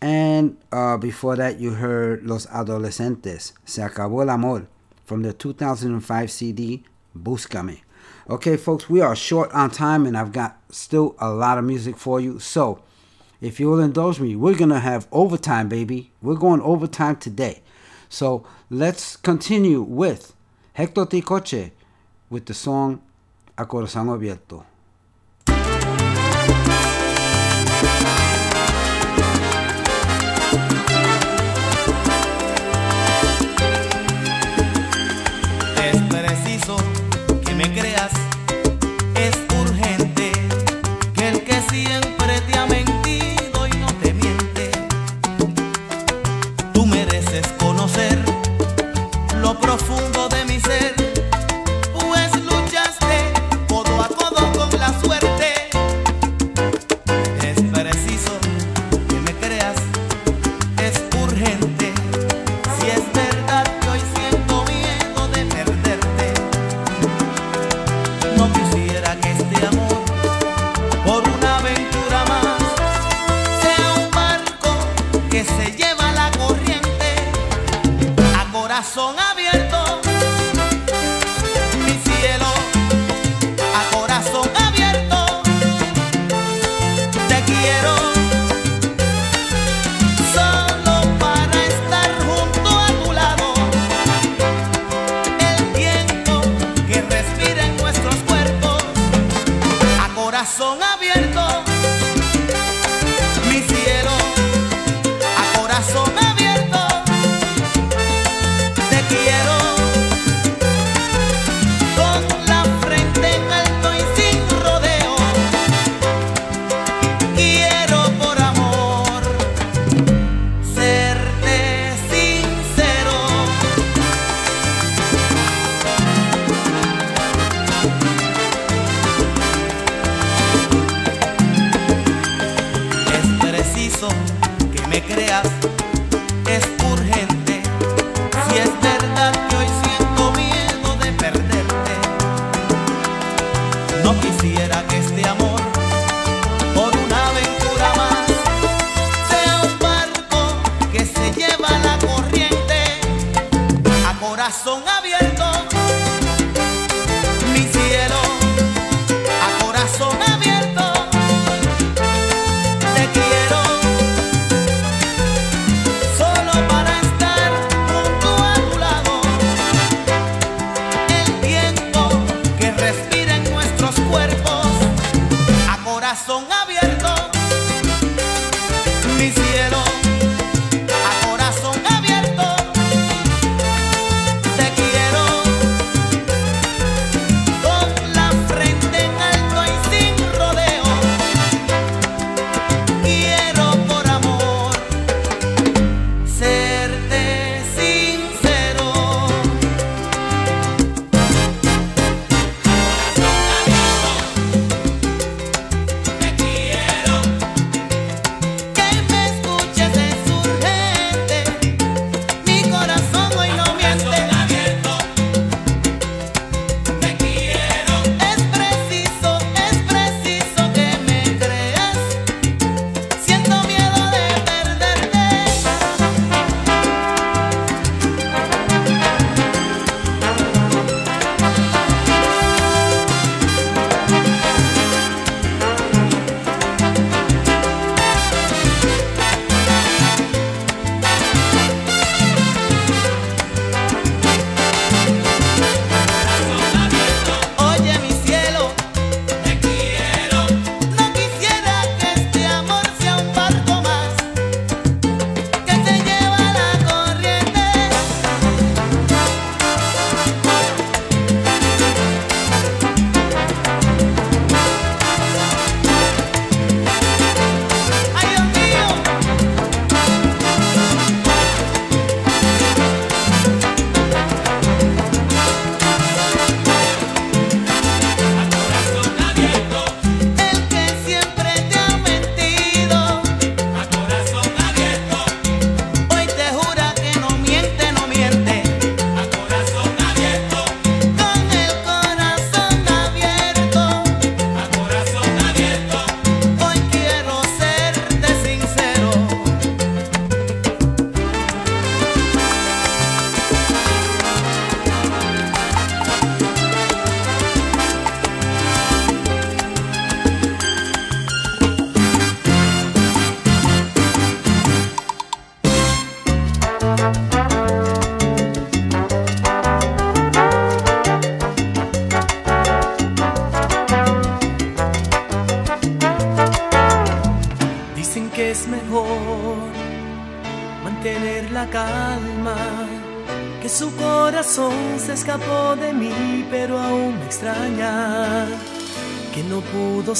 And uh, before that, you heard Los Adolescentes, Se Acabó el Amor, from the 2005 CD Búscame. Okay, folks, we are short on time, and I've got still a lot of music for you. So, if you will indulge me, we're gonna have overtime, baby. We're going overtime today. So let's continue with Hector Tricoche with the song A Corazón Abierto. Siempre te ha mentido y no te miente, tú mereces conocer lo profundo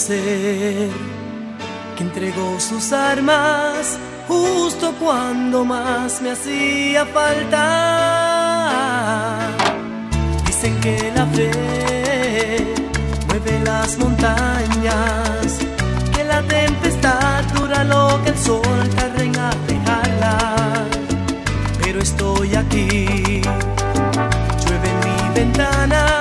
que entregó sus armas justo cuando más me hacía falta. Dicen que la fe mueve las montañas, que la tempestad dura lo que el sol tarda en alejarla. Pero estoy aquí, llueve mi ventana.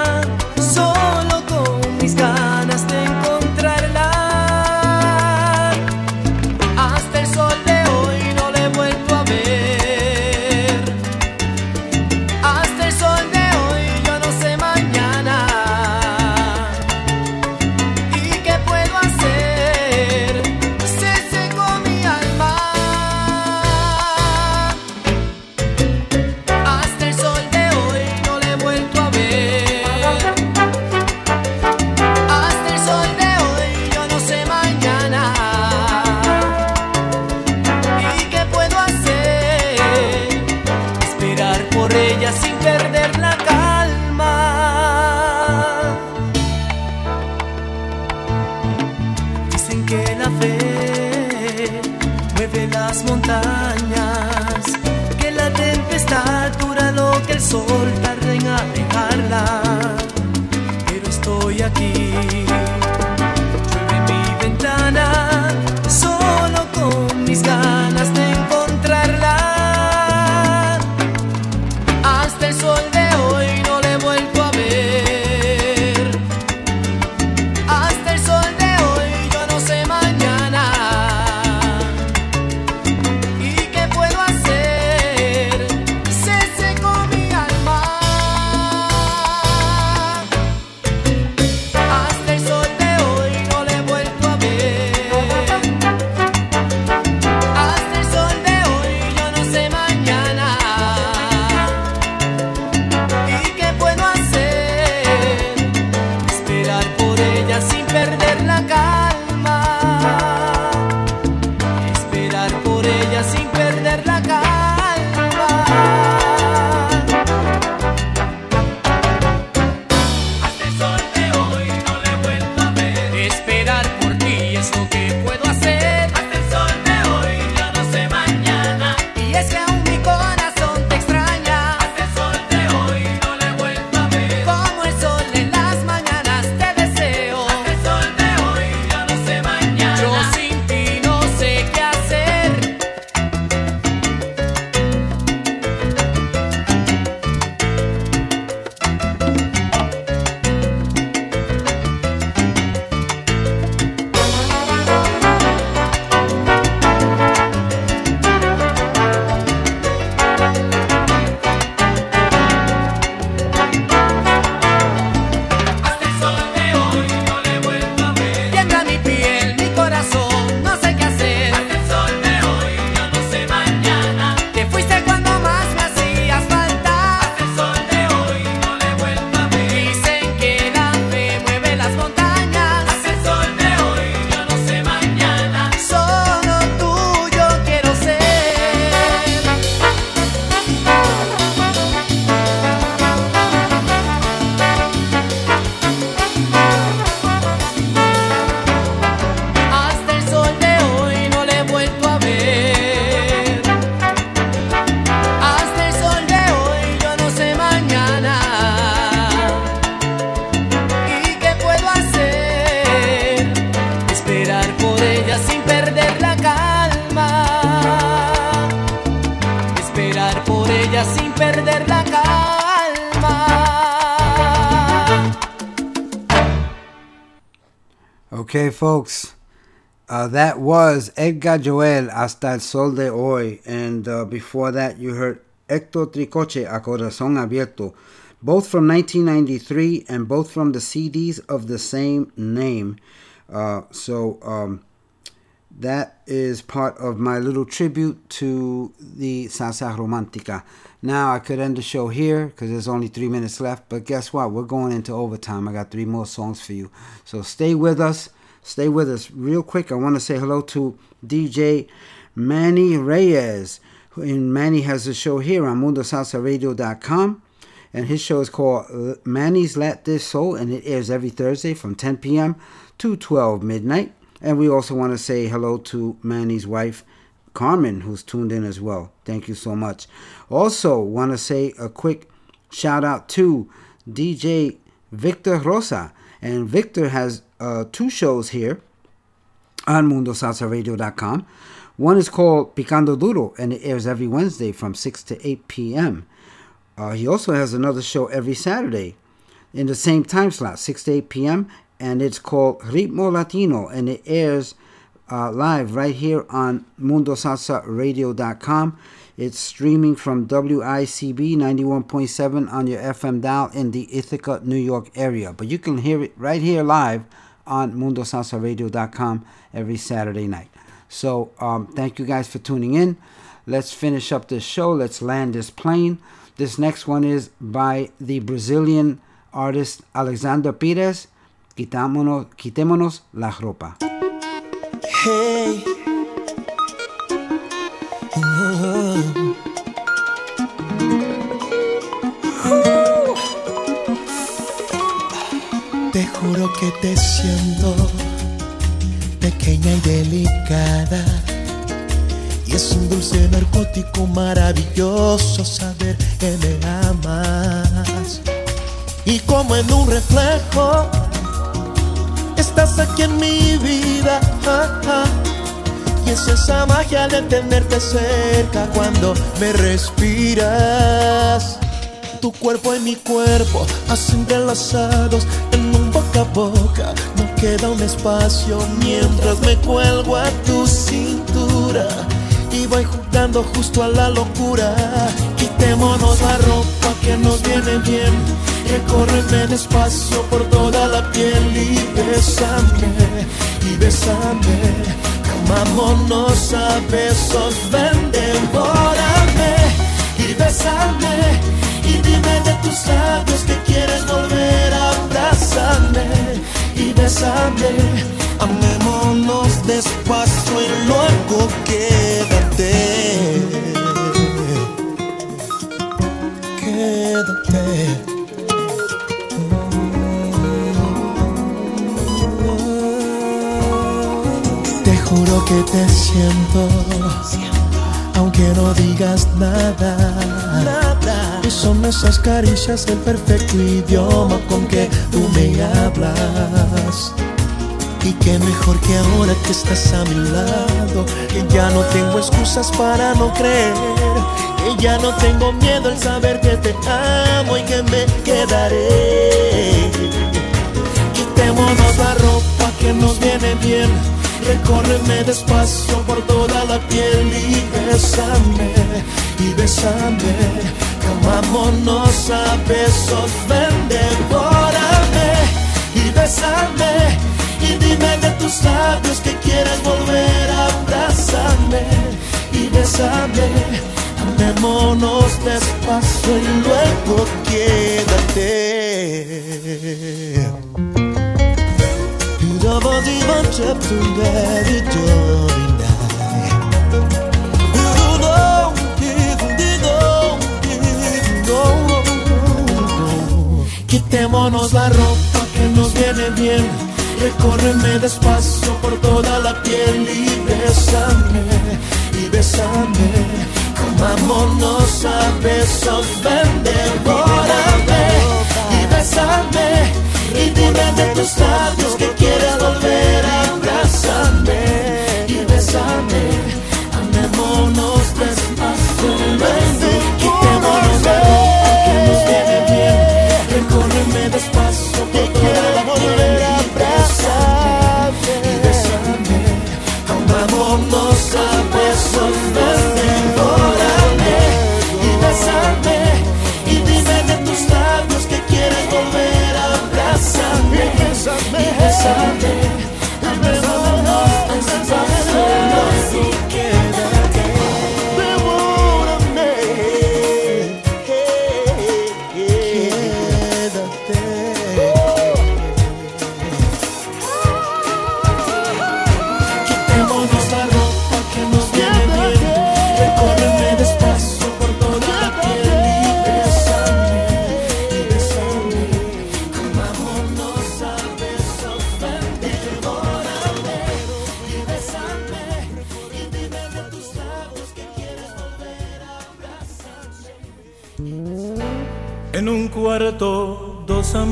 folks. Uh, that was Edgar Joel Hasta el Sol de Hoy. And uh, before that, you heard Hector Tricoche A Corazón Abierto, both from 1993 and both from the CDs of the same name. Uh, so um, that is part of my little tribute to the Salsa Romantica. Now, I could end the show here because there's only three minutes left, but guess what? We're going into overtime. I got three more songs for you. So stay with us stay with us real quick. I want to say hello to DJ Manny Reyes. And Manny has a show here on MundoSalsaRadio.com. And his show is called Manny's Let This Soul, and it airs every Thursday from 10 p.m. to 12 midnight. And we also want to say hello to Manny's wife, Carmen, who's tuned in as well. Thank you so much. Also, want to say a quick shout out to DJ Victor Rosa. And Victor has uh, two shows here on MundoSalsaRadio.com. One is called Picando Duro, and it airs every Wednesday from 6 to 8 p.m. Uh, he also has another show every Saturday in the same time slot, 6 to 8 p.m., and it's called Ritmo Latino, and it airs uh, live right here on MundoSalsaRadio.com. It's streaming from WICB 91.7 on your FM dial in the Ithaca, New York area. But you can hear it right here live on MundoSalsaRadio.com every Saturday night. So um, thank you guys for tuning in. Let's finish up this show. Let's land this plane. This next one is by the Brazilian artist Alexandre Pires. Quitámonos, quitémonos la ropa. Hey. Te juro que te siento pequeña y delicada. Y es un dulce narcótico maravilloso saber que me amas. Y como en un reflejo, estás aquí en mi vida. ah. Y es esa magia de tenerte cerca cuando me respiras. Tu cuerpo y mi cuerpo, así entrelazados en a boca. No queda un espacio mientras me cuelgo a tu cintura. Y voy jugando justo a la locura. Quitémonos la ropa que nos viene bien. Recórreme despacio por toda la piel y bésame, y bésame. Amámonos a besos, ven, devórame y bésame. Y dime de tus labios que quieres volver a abrazarme y bésame. Amémonos despacio y luego quédate. Quédate. Te juro que te siento, aunque no digas nada. Son esas caricias el perfecto idioma con que tú me hablas. Y qué mejor que ahora que estás a mi lado, que ya no tengo excusas para no creer, que ya no tengo miedo al saber que te amo y que me quedaré. Quitémonos la ropa que nos viene bien. Recórreme despacio por toda la piel y bésame, y bésame. Amámonos a besos, ven, devórame y bésame. Y dime de tus labios que quieres volver a abrazarme y bésame. Amémonos despacio y luego quédate. Quitémonos la ropa que nos viene bien. Recórreme despacio por toda la piel y bésame, y bésame. Comámonos a besos, ven, devórame y bésame. Y dime de tus labios que quieres volver a abrazarme y bésame. Amémonos despacio,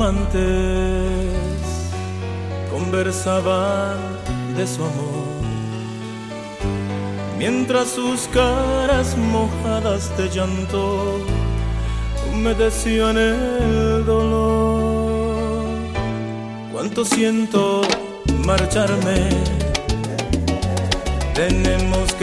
amantes conversaban de su amor, mientras sus caras mojadas de llanto humedecían el dolor. Cuánto siento marcharme, tenemos que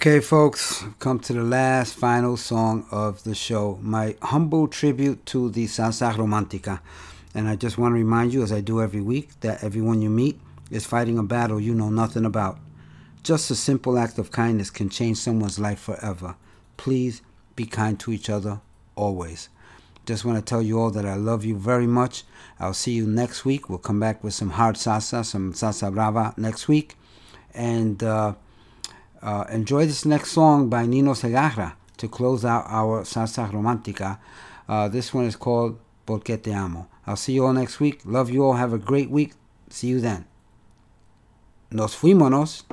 Okay, folks, come to the last final song of the show. My humble tribute to the Salsa Romantica. And I just want to remind you, as I do every week, that everyone you meet is fighting a battle you know nothing about. Just a simple act of kindness can change someone's life forever. Please be kind to each other always. Just want to tell you all that I love you very much. I'll see you next week. We'll come back with some hard salsa, some salsa brava next week. And uh, uh, enjoy this next song by Nino Segarra to close out our salsa romantica. Uh, this one is called Porque Te Amo. I'll see you all next week. Love you all. Have a great week. See you then. Nos fuímonos.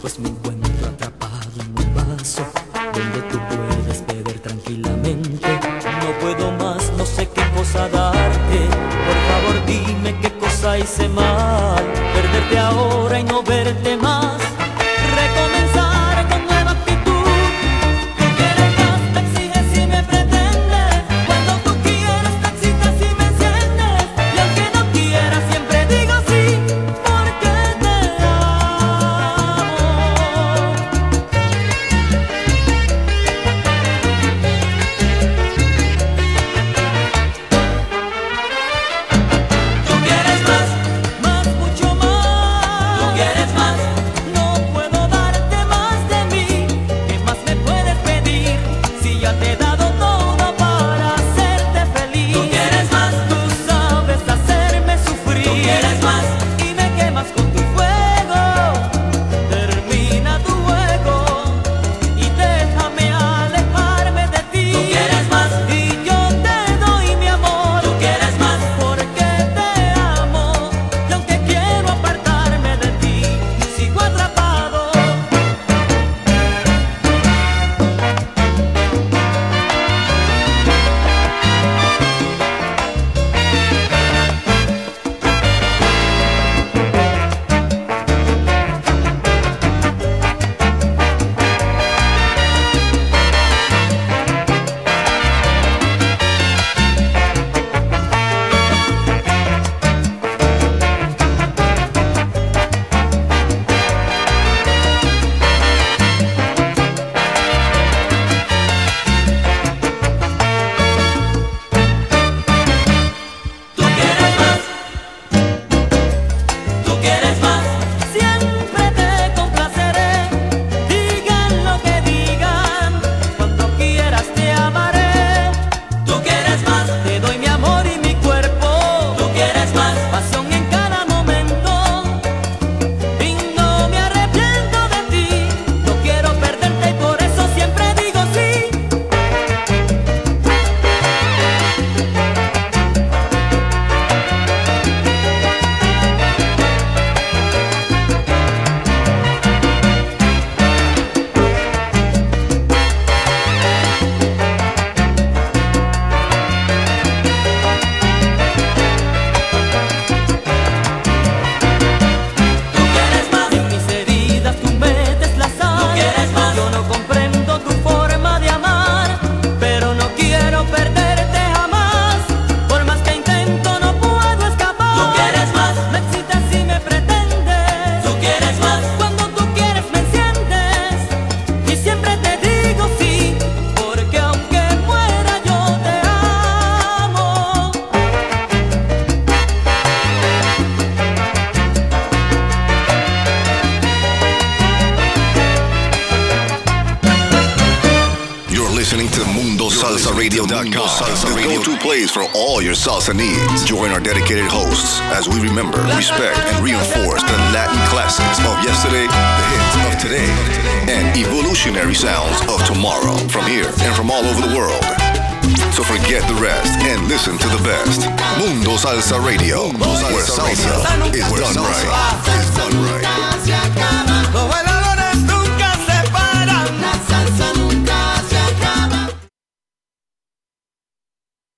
Después me